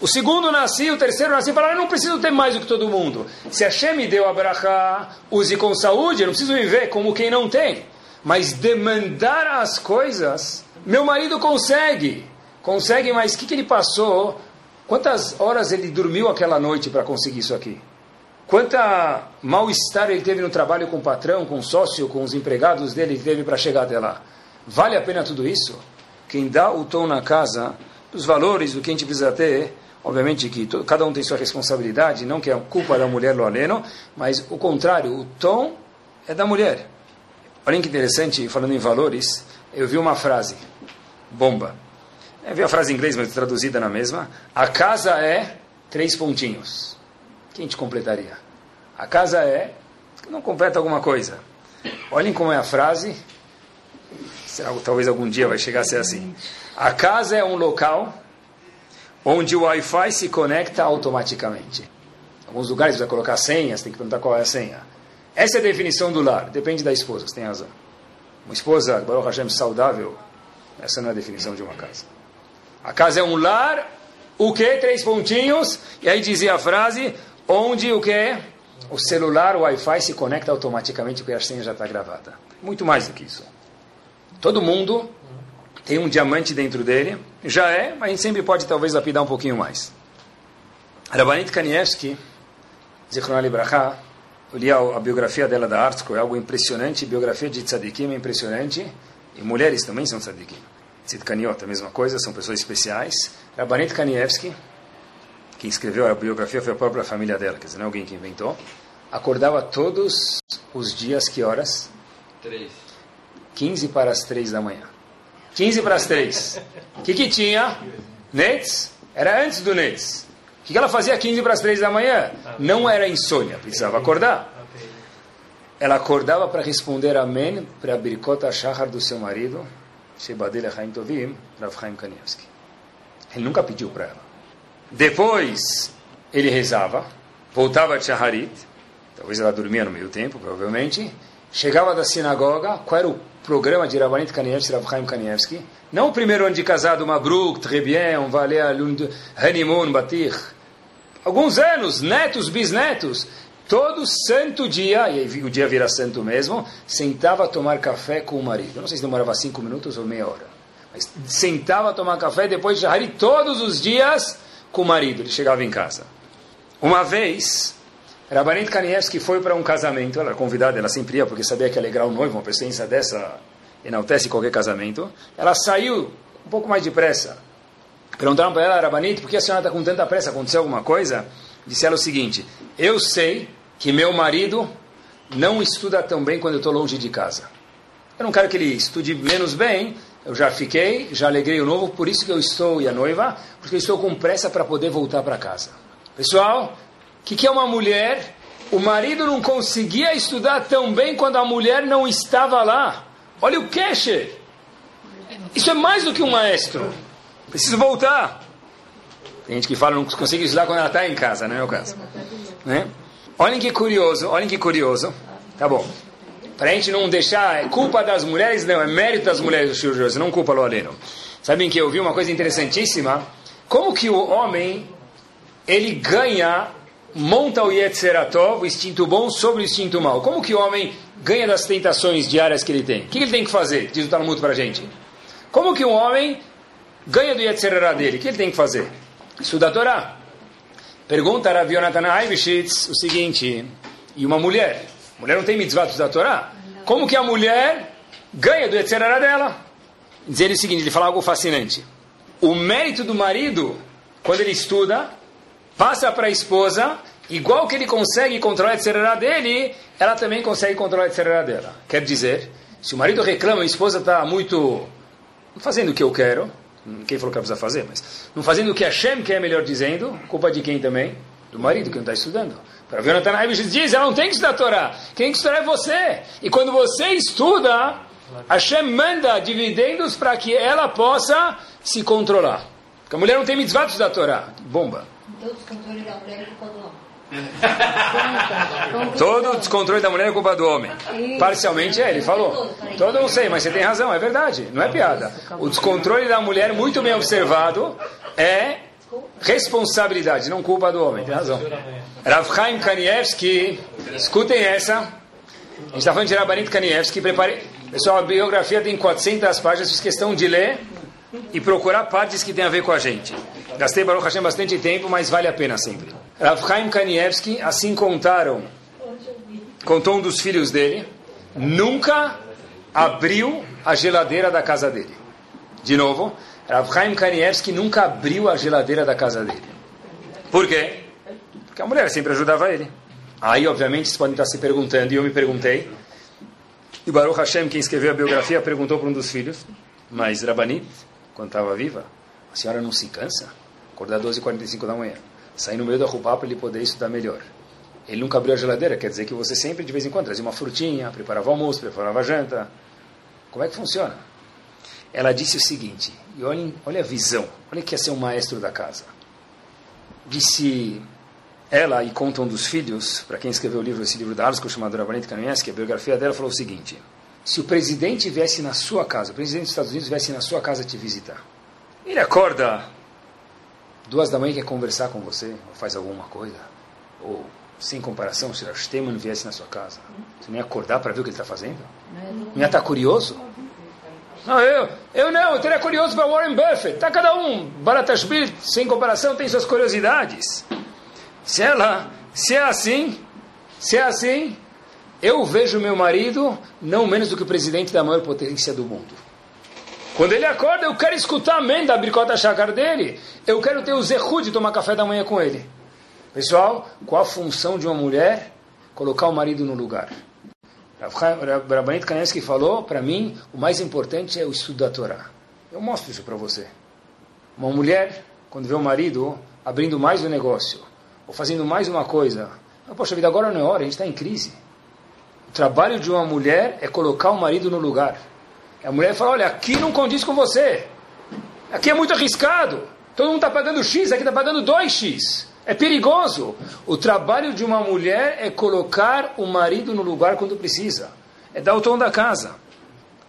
O segundo nasci, o terceiro nasci, falaram, eu não preciso ter mais do que todo mundo. Se Hashem me deu a brachá, use com saúde, eu não preciso viver como quem não tem. Mas demandar as coisas, meu marido consegue. Consegue, mas o que, que ele passou? Quantas horas ele dormiu aquela noite para conseguir isso aqui? Quanta mal-estar ele teve no trabalho com o patrão, com o sócio, com os empregados dele que teve para chegar até lá? Vale a pena tudo isso? Quem dá o tom na casa, os valores do que a gente precisa ter, obviamente que todo, cada um tem sua responsabilidade, não que é culpa da mulher lo aleno, mas o contrário, o tom é da mulher. Olha que interessante, falando em valores, eu vi uma frase, bomba. Eu vi a frase em inglês, mas traduzida na mesma. A casa é três pontinhos. Quem te completaria? A casa é, não completa alguma coisa. Olhem como é a frase, talvez algum dia vai chegar a ser assim. A casa é um local onde o Wi-Fi se conecta automaticamente. Em alguns lugares você vai colocar senhas, tem que perguntar qual é a senha. Essa é a definição do lar, depende da esposa, você tem razão. Uma esposa, Baruch Hashem, saudável, essa não é a definição de uma casa. A casa é um lar, o que? Três pontinhos, e aí dizia a frase, onde o que? O celular, o Wi-Fi se conecta automaticamente porque a senha já está gravada. Muito mais do que isso. Todo mundo tem um diamante dentro dele, já é, mas a gente sempre pode talvez lapidar um pouquinho mais. Rabanit Kanievski, Zichron Libraha, eu li a, a, biografia dela da Artsko, é algo impressionante, biografia de tzadikim é impressionante, e mulheres também são tzadikim. Tzidkaniot, a mesma coisa, são pessoas especiais. Rabanit Kanievski, quem escreveu a biografia foi a própria família dela, quer dizer, não é alguém que inventou. Acordava todos os dias, que horas? Três. 15 para as 3 da manhã. 15 para as 3. O que, que tinha? Nets? Era antes do Nets. O que, que ela fazia 15 para as 3 da manhã? Não era insônia, precisava acordar. Ela acordava para responder amém para a Birkota Shahar do seu marido, Shebadele Haim Tovim, Rav Chaim Kanievski. Ele nunca pediu para ela. Depois, ele rezava, voltava de Shaharit, talvez ela dormia no meio tempo, provavelmente, chegava da sinagoga, qual era o programa de Rabbanit Kanievski, Rav Chaim Kanievski? Não o primeiro ano de casado, Mabruk, très bien, on va aller à honeymoon, batir. Alguns anos, netos, bisnetos, todo santo dia, e o dia vira santo mesmo, sentava a tomar café com o marido. Não sei se demorava cinco minutos ou meia hora. Mas sentava a tomar café depois de todos os dias com o marido. Ele chegava em casa. Uma vez, Rabanit Kanievski foi para um casamento. Ela era convidada, ela sempre ia porque sabia que alegrar o noivo. Uma presença dessa enaltece qualquer casamento. Ela saiu um pouco mais depressa. Perguntaram para ela, Rabanit, por que a senhora está com tanta pressa? Aconteceu alguma coisa? Disse ela o seguinte: Eu sei que meu marido não estuda tão bem quando eu estou longe de casa. Eu não quero que ele estude menos bem, eu já fiquei, já alegrei o novo, por isso que eu estou, e a noiva, porque eu estou com pressa para poder voltar para casa. Pessoal, o que, que é uma mulher? O marido não conseguia estudar tão bem quando a mulher não estava lá. Olha o Kesher. Isso é mais do que um maestro. Preciso voltar. Tem gente que fala não consegue estudar quando ela está em casa, não é o caso. Né? Olhem que curioso, olhem que curioso. Tá bom. Para a gente não deixar, é culpa das mulheres, não, é mérito das mulheres do Shur não culpa aleno. Sabem que eu vi uma coisa interessantíssima? Como que o homem, ele ganha, monta o Yetzeratov, o instinto bom, sobre o instinto mal? Como que o homem ganha das tentações diárias que ele tem? O que ele tem que fazer? Diz o Talmud para a gente. Como que um homem ganha do Yetzerará dele? O que ele tem que fazer? Estudar a Torá. Pergunta a Rav Yonatan Aivishitz o seguinte, e uma mulher, mulher não tem mitzvah da Torá, como que a mulher ganha do Yetzerará dela? Dizer ele o seguinte, ele fala algo fascinante. O mérito do marido, quando ele estuda, passa para a esposa, igual que ele consegue controlar o Yetzerará dele, ela também consegue controlar o Yetzerará dela. Quer dizer, se o marido reclama, a esposa está muito fazendo o que eu quero, quem falou que ela precisa fazer, mas não fazendo o que Hashem quer, melhor dizendo, culpa de quem também? Do marido que não está estudando. Para ver Jonathan Ives diz, ela não tem que estudar a Torá, quem tem que estudar é você. E quando você estuda, Hashem manda dividendos para que ela possa se controlar. Porque a mulher não tem mitzvah de estudar a Torá. Bomba. Todo descontrole da mulher é culpa do homem. Todo descontrole da mulher é culpa do homem. Parcialmente é, ele falou. Todo eu não sei, mas você tem razão, é verdade, não é piada. O descontrole da mulher, muito bem observado, é responsabilidade, não culpa do homem, tem razão. Rav Chaim Kanievski, escutem essa. A gente está falando de Rabanit Kanievski. Prepare... Pessoal, a biografia tem 400 páginas, fiz questão de ler e procurar partes que tem a ver com a gente. Gastei Baruch Hashem bastante tempo, mas vale a pena sempre. Rav Chaim Kanievski, assim contaram, contou um dos filhos dele, nunca abriu a geladeira da casa dele. De novo, Rav Chaim Kanievski nunca abriu a geladeira da casa dele. Por quê? Porque a mulher sempre ajudava ele. Aí, obviamente, vocês podem estar se perguntando, e eu me perguntei, e Baruch Hashem, quem escreveu a biografia, perguntou para um dos filhos, mas Rabanit, quando estava viva, a senhora não se cansa? Acordar às 12h45 da manhã, sair no meio da roupa para ele poder estudar melhor. Ele nunca abriu a geladeira, quer dizer que você sempre, de vez em quando, trazia uma frutinha, preparava almoço, preparava janta. Como é que funciona? Ela disse o seguinte, e olhem, olha a visão, olha que ia ser um maestro da casa. Disse ela, e conta um dos filhos, para quem escreveu o livro, esse livro da Arsko, chamado Rabanit Kanievski, a biografia dela falou o seguinte, se o presidente viesse na sua casa, o presidente dos Estados Unidos viesse na sua casa te visitar, ele acorda duas da manhã quer conversar com você, ou faz alguma coisa, ou, sem comparação, se o Teman viesse na sua casa, você nem acordar para ver o que ele está fazendo? Não estar curioso? Não, eu, eu não, eu estaria curioso para Warren Buffett. Tá cada um, Baratashvili, sem comparação, tem suas curiosidades. Se ela, se é assim, se é assim, eu vejo meu marido não menos do que o presidente da maior potência do mundo. Quando ele acorda, eu quero escutar a menda da bricota chácar dele. Eu quero ter o zerru de tomar café da manhã com ele. Pessoal, qual a função de uma mulher? Colocar o marido no lugar. Rabanit Kanevski falou, para mim, o mais importante é o estudo da Torá. Eu mostro isso para você. Uma mulher, quando vê o marido abrindo mais um negócio, ou fazendo mais uma coisa, ah, poxa vida, agora não é hora, a gente está em crise. O trabalho de uma mulher é colocar o marido no lugar. A mulher fala, olha, aqui não condiz com você. Aqui é muito arriscado. Todo mundo está pagando X, aqui está pagando 2X. É perigoso. O trabalho de uma mulher é colocar o marido no lugar quando precisa. É dar o tom da casa.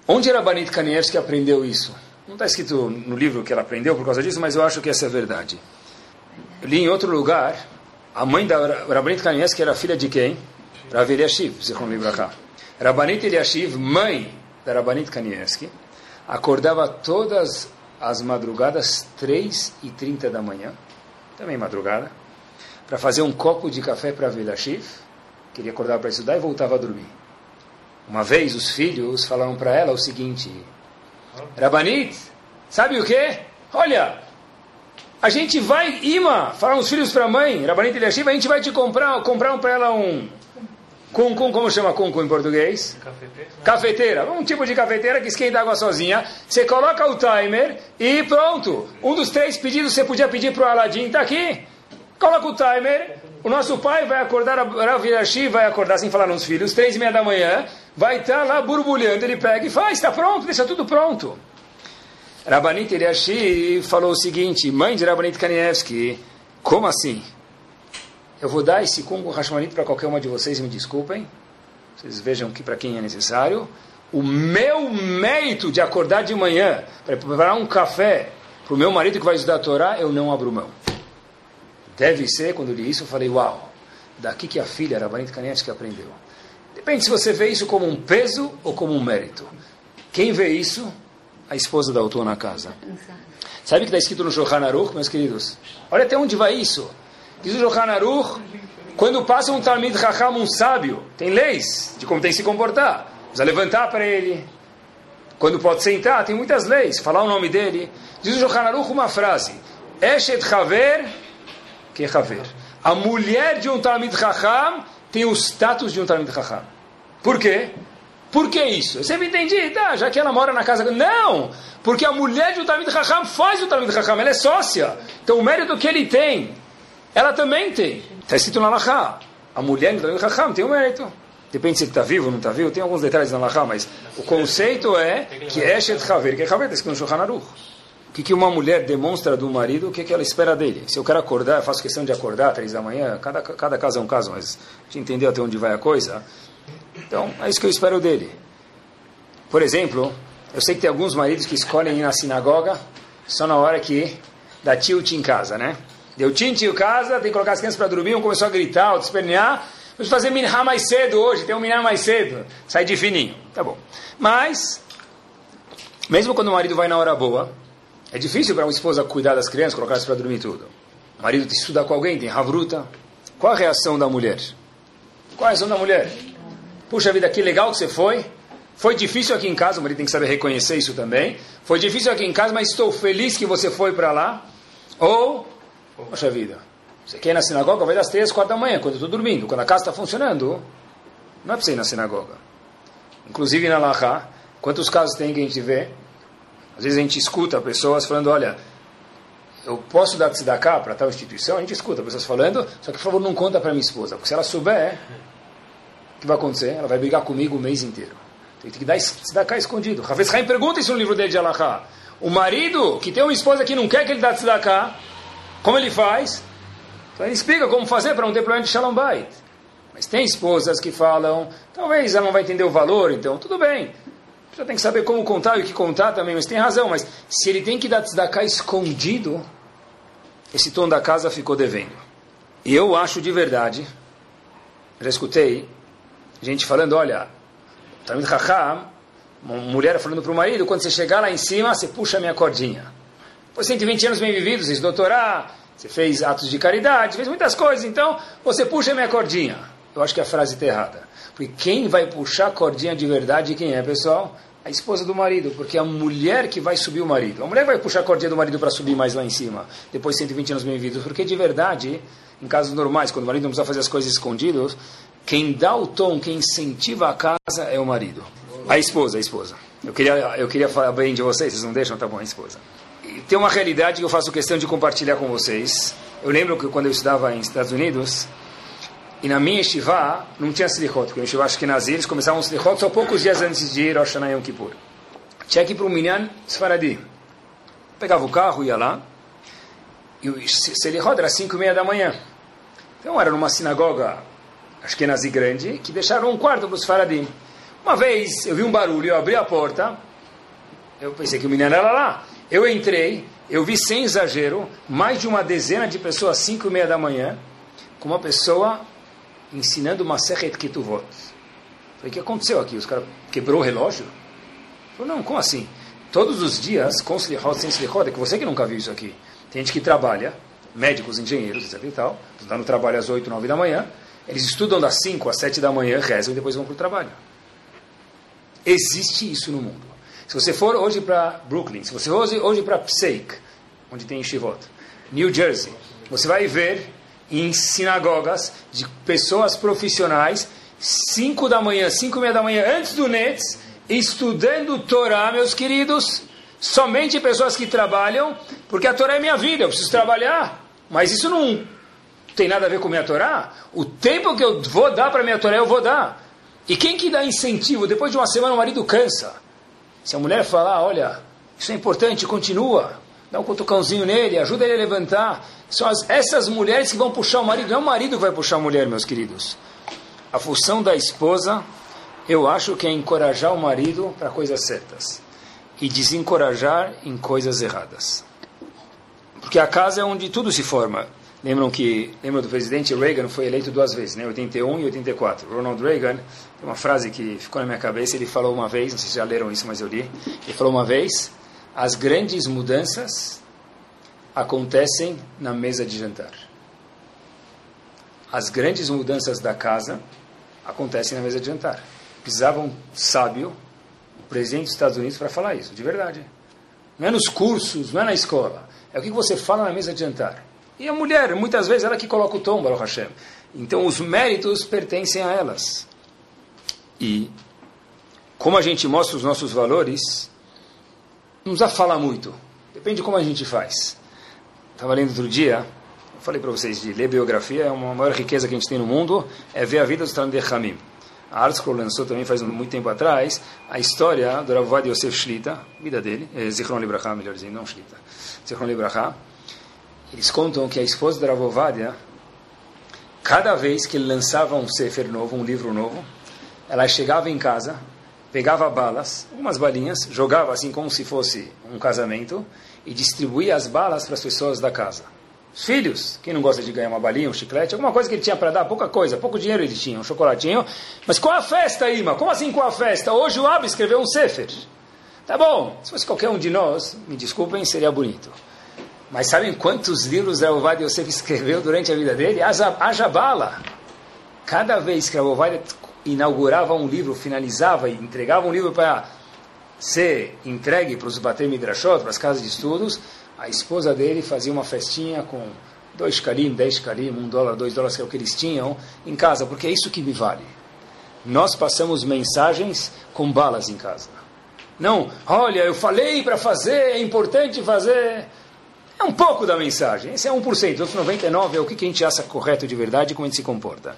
Onde era Banit Kanievski aprendeu isso? Não está escrito no livro que ela aprendeu por causa disso, mas eu acho que essa é a verdade. Eu li em outro lugar, a mãe da Rabanit Kanievski era filha de quem? Rav Eliashiv, Zichron Libraha. Rabanit Eliashiv, mãe da Rabanit Kanievski, acordava todas as madrugadas, 3 e 30 da manhã, também madrugada, para fazer um copo de café para Vedashiv, que ele acordava para estudar e voltava a dormir. Uma vez os filhos falaram para ela o seguinte: Rabanit, sabe o que? Olha, a gente vai, Ima, falaram os filhos para a mãe, Rabanit Eliashiv, a gente vai te comprar, comprar para ela um. Com, como chama com em português? Cafeteira. Cafeteira. Um tipo de cafeteira que esquenta água sozinha. Você coloca o timer e pronto. Um dos três pedidos você podia pedir para o Aladim, está aqui. Coloca o timer, o nosso pai vai acordar, Rav Yashi vai acordar sem falar nos filhos, três e meia da manhã, vai estar lá borbulhando, ele pega e faz, está pronto, deixa tudo pronto. Rabanit Eliashi falou o seguinte, mãe de Rabanit Kanievski, como assim? Eu vou dar esse Kungo Hashmanit para qualquer uma de vocês, me desculpem, vocês vejam que para quem é necessário, o meu mérito de acordar de manhã para preparar um café para o meu marido que vai estudar a Torá, eu não abro mão. Deve ser, quando eu li isso, eu falei, uau, daqui que a filha, Rabanit Kanevski, aprendeu. Depende se você vê isso como um peso ou como um mérito. Quem vê isso? A esposa da autor na casa. Sabe que está escrito no Shulchan Aruch, meus queridos? Olha até onde vai isso. Diz o Shulchan Aruch, quando passa um Talmid Chacham, um sábio, tem leis de como tem que se comportar. Precisa levantar para ele. Quando pode sentar, tem muitas leis. Falar o nome dele. Diz o Shulchan Aruch uma frase. Eshet Haver que é Haver. A mulher de um Talmid Chacham tem o status de um Talmid Chacham. Por quê? Por que isso? Eu sempre entendi, tá, já que ela mora na casa... Não! Porque a mulher de um Talmid Chacham faz o Talmid Chacham, ela é sócia. Então o mérito que ele tem, ela também tem. Está escrito na Laha. A mulher do Talmid Chacham tem o mérito. Depende se ele está vivo ou não está vivo, tem alguns detalhes na Laha, mas o conceito é que é Shet Haver, que é Haver, está escrito no Shulchan Aruch. O que, uma mulher demonstra do marido, o que, que ela espera dele. Se eu quero acordar, eu faço questão de acordar três da manhã, cada, cada caso é um caso, mas a gente entendeu até onde vai a coisa. Então, é isso que eu espero dele. Por exemplo, eu sei que tem alguns maridos que escolhem ir na sinagoga só na hora que dá tilt em casa, né? Deu em casa, tem que colocar as crianças para dormir, um começou a gritar, outro espernear. Vamos fazer minhá mais cedo hoje, tem um minhá mais cedo. Sai de fininho. Tá bom. Mas, mesmo quando o marido vai na hora boa, é difícil para uma esposa cuidar das crianças, colocar elas para dormir tudo. O marido estudar com alguém, tem ravruta. Qual a reação da mulher? Qual a reação da mulher? Puxa vida, que legal que você foi. Foi difícil aqui em casa, o marido tem que saber reconhecer isso também. Foi difícil aqui em casa, mas estou feliz que você foi para lá. Ou, poxa vida, você quer ir na sinagoga, vai das três, quatro da manhã, quando eu estou dormindo. Quando a casa está funcionando, não é para você ir na sinagoga. Inclusive na Laha, quantos casos tem que a gente vê? Às vezes a gente escuta pessoas falando, olha, eu posso dar tzedakah para tal instituição? A gente escuta pessoas falando, só que por favor não conta para minha esposa, porque se ela souber, o que vai acontecer? Ela vai brigar comigo o mês inteiro. Tem que dar tzedakah escondido. Rafael Haim pergunta isso no livro dele de Alahá. O marido que tem uma esposa que não quer que ele dê tzedakah, como ele faz? Então ele explica como fazer para não ter problema de shalom bait. Mas tem esposas que falam, talvez ela não vai entender o valor, então tudo bem. Já tem que saber como contar e o que contar também, mas tem razão. Mas se ele tem que dar tzedakah escondido, esse tom da casa ficou devendo. E eu acho de verdade, já escutei gente falando, olha, Talmud Chacham, uma mulher falando para o marido, quando você chegar lá em cima, você puxa a minha cordinha. Depois 120 anos bem vividos, você doutorar, você fez atos de caridade, fez muitas coisas, então você puxa minha cordinha. Eu acho que a frase está errada. Porque quem vai puxar a cordinha de verdade, quem é, pessoal? A esposa do marido, porque é a mulher que vai subir o marido. A mulher vai puxar a cordinha do marido para subir mais lá em cima, depois de 120 anos bem-vindos. Porque de verdade, em casos normais, quando o marido não precisa fazer as coisas escondidas, quem dá o tom, quem incentiva a casa é o marido. A esposa, a esposa. Eu queria, eu queria falar bem de vocês, vocês não deixam? Tá bom, a esposa. Tem uma realidade que eu faço questão de compartilhar com vocês. Eu lembro que quando eu estudava em Estados Unidos, e na minha estivá não tinha slichot, porque eu estivá Ashkenazi, eles começavam o slichot só poucos dias antes de ir ao Shana Yom Kippur. Tinha que ir para o Minyan Sfaradi. Pegava o carro, ia lá, e o slichot era 5 e meia da manhã. Então era numa sinagoga Ashkenazi grande, que deixaram um quarto para os Faradim. Uma vez eu vi um barulho, eu abri a porta, eu pensei que o menino era lá. Eu entrei, eu vi sem exagero, mais de uma dezena de pessoas, 5 e meia da manhã, com uma pessoa ensinando uma Sechet Ketuvot. Falei, o que aconteceu aqui? Os caras quebrou o relógio? Falei, não, como assim? Todos os dias, com Slichot, sem Slichot, é que você que nunca viu isso aqui. Tem gente que trabalha, médicos, engenheiros, etc e tal, estão no trabalho às 8, 9 da manhã, eles estudam das 5 às 7 da manhã, rezam e depois vão para o trabalho. Existe isso no mundo. Se você for hoje para Brooklyn, se você for hoje, hoje para Pseik, onde tem Shivot, New Jersey, você vai ver em sinagogas de pessoas profissionais, 5 da manhã, 5 e meia da manhã, antes do Nets, estudando Torá, meus queridos, somente pessoas que trabalham, porque a Torá é minha vida, eu preciso trabalhar, mas isso não tem nada a ver com minha Torá. O tempo que eu vou dar para minha Torá, eu vou dar. E quem que dá incentivo? Depois de uma semana o marido cansa. Se a mulher falar, olha, isso é importante, continua, dá um cutucãozinho nele, ajuda ele a levantar. São as, essas mulheres que vão puxar o marido, não é o marido que vai puxar a mulher, meus queridos. A função da esposa, eu acho que é encorajar o marido para coisas certas e desencorajar em coisas erradas. Porque a casa é onde tudo se forma. Lembram que lembram do presidente Reagan foi eleito duas vezes, né? 81 e 84. Ronald Reagan uma frase que ficou na minha cabeça. Ele falou uma vez, não sei se já leram isso, mas eu li. Ele falou uma vez: as grandes mudanças acontecem na mesa de jantar. As grandes mudanças da casa acontecem na mesa de jantar. Precisava um sábio, o presidente dos Estados Unidos, para falar isso, de verdade. Não é nos cursos, não é na escola. É o que você fala na mesa de jantar. E a mulher, muitas vezes, ela que coloca o tom, Baruch Hashem. Então, os méritos pertencem a elas. E, como a gente mostra os nossos valores, não precisa falar muito. Depende de como a gente faz. Estava lendo outro dia, falei para vocês de ler biografia, é uma maior riqueza que a gente tem no mundo, é ver a vida dos Talmud Hamim. A Artscroll lançou também faz muito tempo atrás a história do Ravad Yosef Shlita, vida dele, é Zichron Libraha, melhor dizendo, não Shlita, Zichron Libraha, eles contam que a esposa da Ravovadia, cada vez que ele lançava um sefer novo, um livro novo, ela chegava em casa, pegava balas, umas balinhas, jogava assim como se fosse um casamento e distribuía as balas para as pessoas da casa. Os filhos, quem não gosta de ganhar uma balinha, um chiclete, alguma coisa que ele tinha para dar, pouca coisa, pouco dinheiro ele tinha, um chocolatinho. Mas qual a festa, Ima? Como assim qual a festa? Hoje o Ab escreveu um sefer. Tá bom, se fosse qualquer um de nós, me desculpem, seria bonito. Mas sabem quantos livros Ravovad Yosef escreveu durante a vida dele? Haja bala! Cada vez que Ravovad inaugurava um livro, finalizava e entregava um livro para ser entregue para os Bater Midrashot, para as casas de estudos, a esposa dele fazia uma festinha com dois kalim, dez kalim, um dólar, dois dólares, que é o que eles tinham, em casa, porque é isso que me vale. Nós passamos mensagens com balas em casa. Não, olha, eu falei para fazer, é importante fazer. É um pouco da mensagem. Esse é 1%. Os outros 99% é o que a gente acha correto de verdade e como a gente se comporta.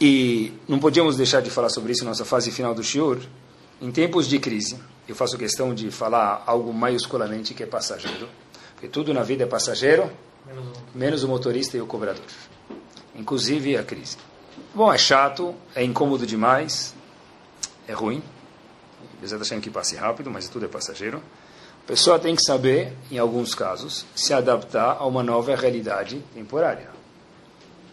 E não podíamos deixar de falar sobre isso na nossa fase final do Shiur. Em tempos de crise, eu faço questão de falar algo maiusculamente que é passageiro. Porque tudo na vida é passageiro, menos o motorista e o cobrador. Inclusive a crise. Bom, é chato, é incômodo demais, é ruim. Apesar de achar que passe rápido, mas tudo é passageiro pessoa tem que saber, em alguns casos, se adaptar a uma nova realidade temporária.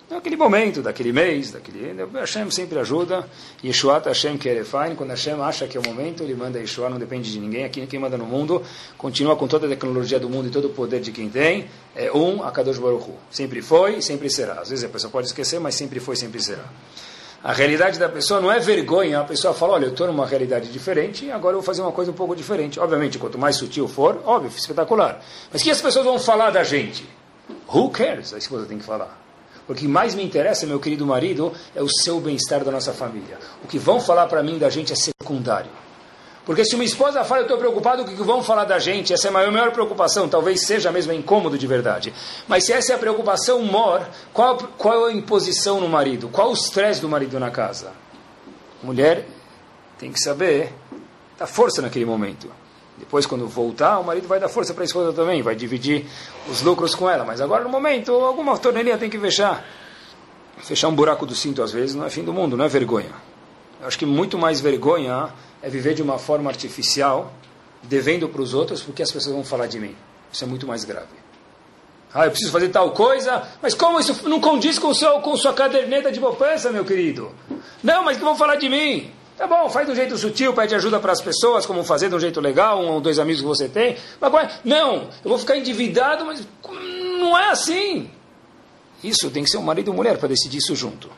Naquele momento, daquele mês, daquele. Hashem sempre ajuda. Yeshuat Hashem Kerefain. Quando Hashem acha que é o momento, ele manda Yeshua, não depende de ninguém. Aqui quem manda no mundo continua com toda a tecnologia do mundo e todo o poder de quem tem. É um, Akadosh Baruch Hu. Sempre foi e sempre será. Às vezes a pessoa pode esquecer, mas sempre foi e sempre será. A realidade da pessoa não é vergonha. A pessoa fala, olha, eu estou numa realidade diferente, agora eu vou fazer uma coisa um pouco diferente. Obviamente, quanto mais sutil for, óbvio, espetacular. Mas o que as pessoas vão falar da gente? Who cares? A esposa tem que falar. O que mais me interessa, meu querido marido, é o seu bem-estar da nossa família. O que vão falar para mim da gente é secundário. Porque se uma esposa fala, eu estou preocupado o que vão falar da gente, essa é a maior, maior preocupação, talvez seja mesmo incômodo de verdade. Mas se essa é a preocupação mor, qual, qual é a imposição no marido? Qual o estresse do marido na casa? Mulher tem que saber dar força naquele momento. Depois, quando voltar, o marido vai dar força para a esposa também, vai dividir os lucros com ela. Mas agora, no momento, alguma torneirinha tem que fechar. Fechar um buraco do cinto, às vezes, não é fim do mundo, não é vergonha. Acho que muito mais vergonha é viver de uma forma artificial, devendo para os outros, porque as pessoas vão falar de mim. Isso é muito mais grave. Ah, eu preciso fazer tal coisa, mas como isso não condiz com, seu, com sua caderneta de poupança, meu querido? Não, mas que vão falar de mim? Tá bom, faz de um jeito sutil, pede ajuda para as pessoas, como fazer de um jeito legal, um ou dois amigos que você tem. Mas não, eu vou ficar endividado, mas não é assim. Isso tem que ser um marido e mulher para decidir isso junto.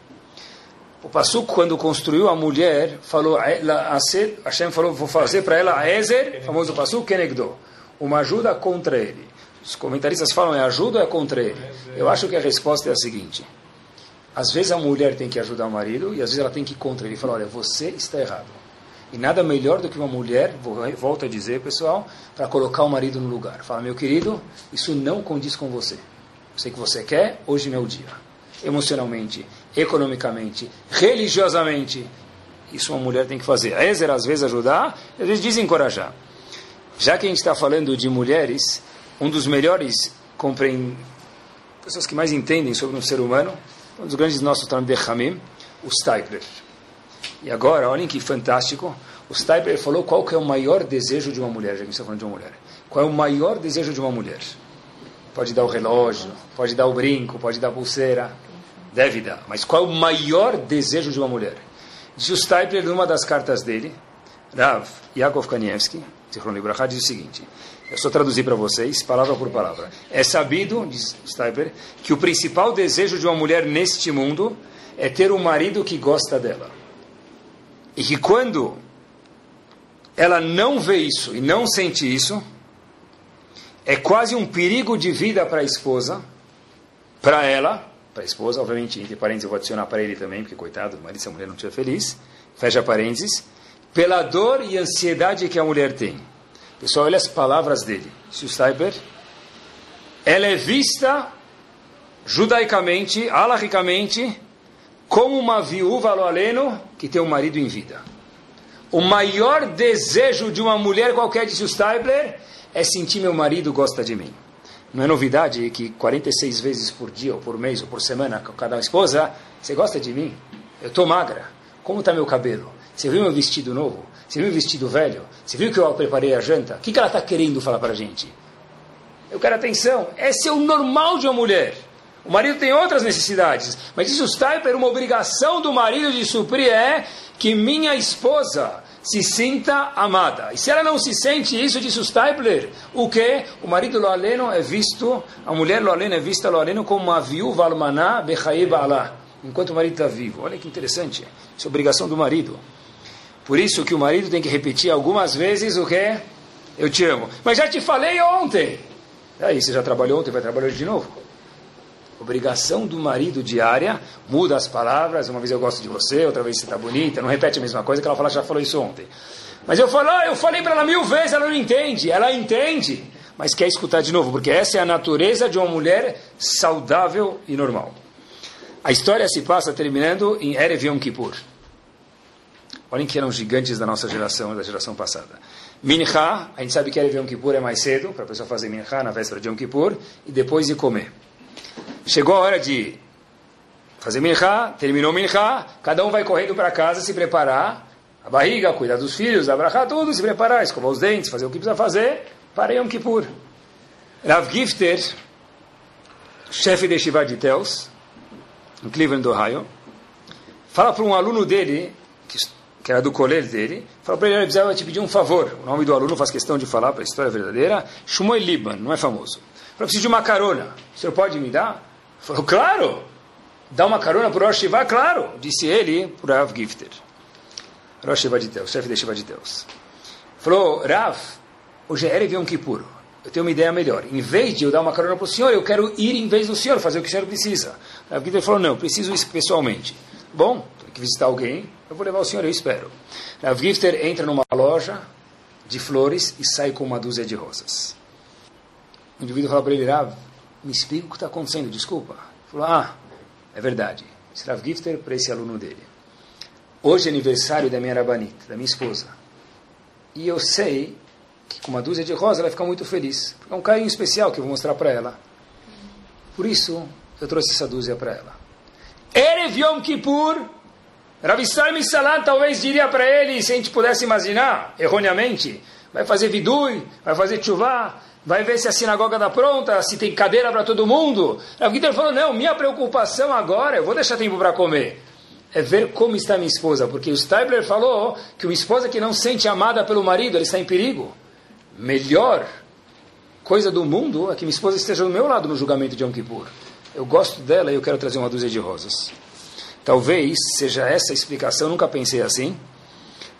O Passuco, quando construiu a mulher, falou, Hashem falou, vou fazer para ela a Ezer, famoso Passuco, Kenegdo, uma ajuda contra ele. Os comentaristas falam, é ajuda ou é contra ele? Eu acho que a resposta é a seguinte. Às vezes a mulher tem que ajudar o marido e às vezes ela tem que ir contra ele. Fala, olha, você está errado. E nada melhor do que uma mulher, volto a dizer, pessoal, para colocar o marido no lugar. Fala, meu querido, isso não condiz com você. Eu sei que você quer, hoje não é o dia emocionalmente, economicamente, religiosamente. Isso uma mulher tem que fazer. A Ezer, às vezes, ajudar, às vezes desencorajar. Já que a gente está falando de mulheres, um dos melhores compreend... pessoas que mais entendem sobre um ser humano, um dos grandes nossos de Hamim, o Steipler. E agora, olhem que fantástico, o Steipler falou qual que é o maior desejo de uma mulher, já que está falando de uma mulher. Qual é o maior desejo de uma mulher? Pode dar o relógio, pode dar o brinco, pode dar a pulseira, Deve dar. Mas qual é o maior desejo de uma mulher? Diz o Stipler numa das cartas dele, Rav Yakov Kanievski, diz o seguinte: eu só traduzir para vocês, palavra por palavra. É sabido, diz Stipler, que o principal desejo de uma mulher neste mundo é ter um marido que gosta dela. E que quando ela não vê isso e não sente isso, é quase um perigo de vida para a esposa, para ela, para a esposa, obviamente, entre parênteses eu vou adicionar para ele também, porque coitado, o marido a mulher não estiver feliz, fecha parênteses, pela dor e ansiedade que a mulher tem. Pessoal, olha as palavras dele. o Steiber, ela é vista judaicamente, alahicamente, como uma viúva loaleno que tem um marido em vida. O maior desejo de uma mulher qualquer, disse o Steibler, é sentir meu marido gosta de mim. Não é novidade que 46 vezes por dia, ou por mês, ou por semana, cada esposa, você gosta de mim? Eu estou magra. Como está meu cabelo? Você viu meu vestido novo? Você viu meu vestido velho? Você viu que eu preparei a janta? O que, que ela está querendo falar para a gente? Eu quero atenção. Esse é o normal de uma mulher. O marido tem outras necessidades. Mas isso está para uma obrigação do marido de suprir é que minha esposa se sinta amada. E se ela não se sente isso, disse o Stapler, o que? O marido loaleno é visto, a mulher loaleno é vista loaleno como uma viúva almaná bechaeba alá, enquanto o marido está vivo. Olha que interessante. Isso é obrigação do marido. Por isso que o marido tem que repetir algumas vezes o que? Eu te amo. Mas já te falei ontem. Aí, você já trabalhou ontem, vai trabalhar hoje de novo? Obrigação do marido diária, muda as palavras, uma vez eu gosto de você, outra vez você está bonita, não repete a mesma coisa que ela fala, já falou isso ontem. Mas eu falo, ah, eu falei para ela mil vezes, ela não entende, ela entende, mas quer escutar de novo, porque essa é a natureza de uma mulher saudável e normal. A história se passa terminando em Erev Yom Kippur. Olhem que eram gigantes da nossa geração, da geração passada. Minha, a gente sabe que Erev Yom Kippur é mais cedo, para a pessoa fazer Minha na véspera de Yom Kippur, e depois de comer. Chegou a hora de fazer minhá, terminou minhá, cada um vai correndo para casa se preparar, a barriga, cuidar dos filhos, abraçar tudo, se preparar, escovar os dentes, fazer o que precisa fazer para Yom Kippur. Rav Gifter, chefe de Shiva de Tels, em Cleveland, Ohio, fala para um aluno dele, que, que era do colégio dele, fala para ele, ele precisava te pedir um favor. O nome do aluno faz questão de falar para a história verdadeira, Shmuel Liban, não é famoso. Eu preciso de uma carona, o senhor pode me dar? Falou, claro. dar uma carona para o Rosh Shiva? Claro, disse ele para Rav Gifter. Rosh Shiva de Deus, chefe de Shiva de Deus. Falou, Rav, hoje é Erev Yom Kippur. Eu tenho uma ideia melhor. Em vez de eu dar uma carona para o senhor, eu quero ir em vez do senhor, fazer o que o senhor precisa. Rav Gifter falou, não, preciso isso pessoalmente. Bom, tenho que visitar alguém, eu vou levar o senhor, eu espero. Rav Gifter entra numa loja de flores e sai com uma dúzia de rosas. O indivíduo fala para ele, Rav, me explica o que está acontecendo, desculpa. Falou, ah, é verdade. Esse Gifter para esse aluno dele. Hoje é aniversário da minha Rabanit, da minha esposa. E eu sei que com uma dúzia de rosas ela vai ficar muito feliz. É um carinho especial que eu vou mostrar para ela. Por isso, eu trouxe essa dúzia para ela. Erev Yom Kippur, Rav Israel Salam talvez diria para ele, se a gente pudesse imaginar, erroneamente, vai fazer vidui, vai fazer chuvá, vai ver se a sinagoga está pronta, se tem cadeira para todo mundo. Rav Gitter falou, não, minha preocupação agora, eu vou deixar tempo para comer, é ver como está minha esposa, porque o Steibler falou que uma esposa que não sente amada pelo marido, ela está em perigo. Melhor coisa do mundo é que minha esposa esteja do meu lado no julgamento de Yom Kippur. Eu gosto dela e eu quero trazer uma dúzia de rosas. Talvez seja essa a explicação, nunca pensei assim,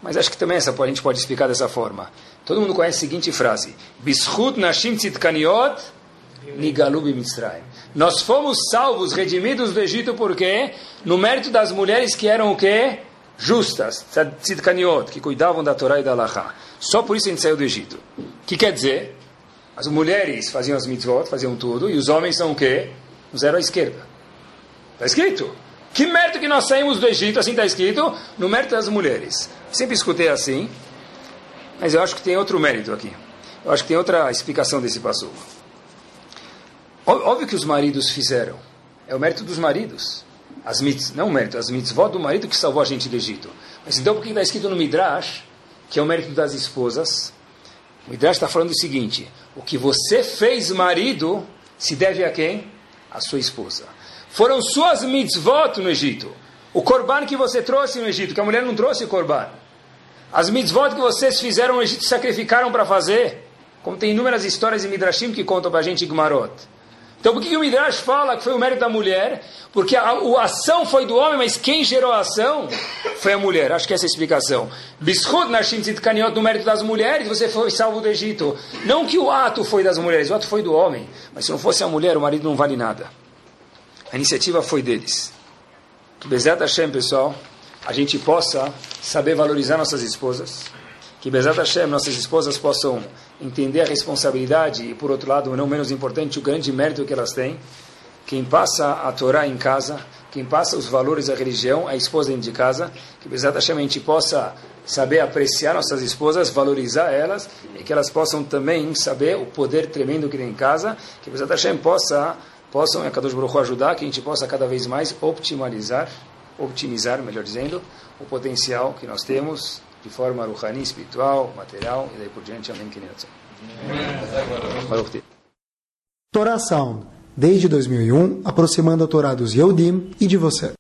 mas acho que também essa a gente pode explicar dessa forma. Todo mundo conhece a seguinte frase: Bishut nashim tzidkaniot nigalu b'mitzrayim. Nós fomos salvos, redimidos do Egito por quê? No mérito das mulheres que eram o quê? Justas, tzidkaniot, que cuidavam da Torá e da Laha. Só por isso a gente saiu do Egito. O que quer dizer? As mulheres faziam as mitzvot, faziam tudo, e os homens são o quê? Os zero à esquerda. Está escrito. Que mérito que nós saímos do Egito, assim está escrito, no mérito das mulheres. Sempre escutei assim, mas eu acho que tem outro mérito aqui. Eu acho que tem outra explicação desse passo. Óbvio que os maridos fizeram. É o mérito dos maridos. As mitz, não o mérito, as mitzvot do marido que salvou a gente do Egito. Mas então por que está escrito no Midrash, que é o mérito das esposas? O Midrash está falando o seguinte: o que você fez, marido, se deve a quem? A sua esposa. Foram suas mitzvot no Egito. O korban que você trouxe no Egito, que a mulher não trouxe korban. As mitzvot que vocês fizeram no Egito, sacrificaram para fazer. Como tem inúmeras histórias em Midrashim que contam para a gente Gmarot. Então por que o Midrash fala que foi o mérito da mulher? Porque a, a, ação foi do homem, mas quem gerou a ação foi a mulher. Acho que essa é a explicação. Bishut Nashim Tzidkaniot, no mérito das mulheres, você foi salvo do Egito. Não que o ato foi das mulheres, o ato foi do homem. Mas se não fosse a mulher, o marido não vale nada. A iniciativa foi deles. Que Bezat Hashem, pessoal, a gente possa saber valorizar nossas esposas. Que Bezat Hashem, nossas esposas possam entender a responsabilidade e, por outro lado, não menos importante, o grande mérito que elas têm. Quem passa a Torá em casa, quem passa os valores da religião, a esposa dentro de casa. Que Bezat Hashem a gente possa saber apreciar nossas esposas, valorizar elas e que elas possam também saber o poder tremendo que tem em casa. Que Bezat Hashem possa possam, a Kadosh Baruch ajudar que a gente possa cada vez mais optimizar, optimizar, melhor dizendo, o potencial que nós temos de forma ruhani, espiritual, material e daí por diante. Amém. Torá Sound, desde 2001, aproximando a Torá dos Yehudim e de você.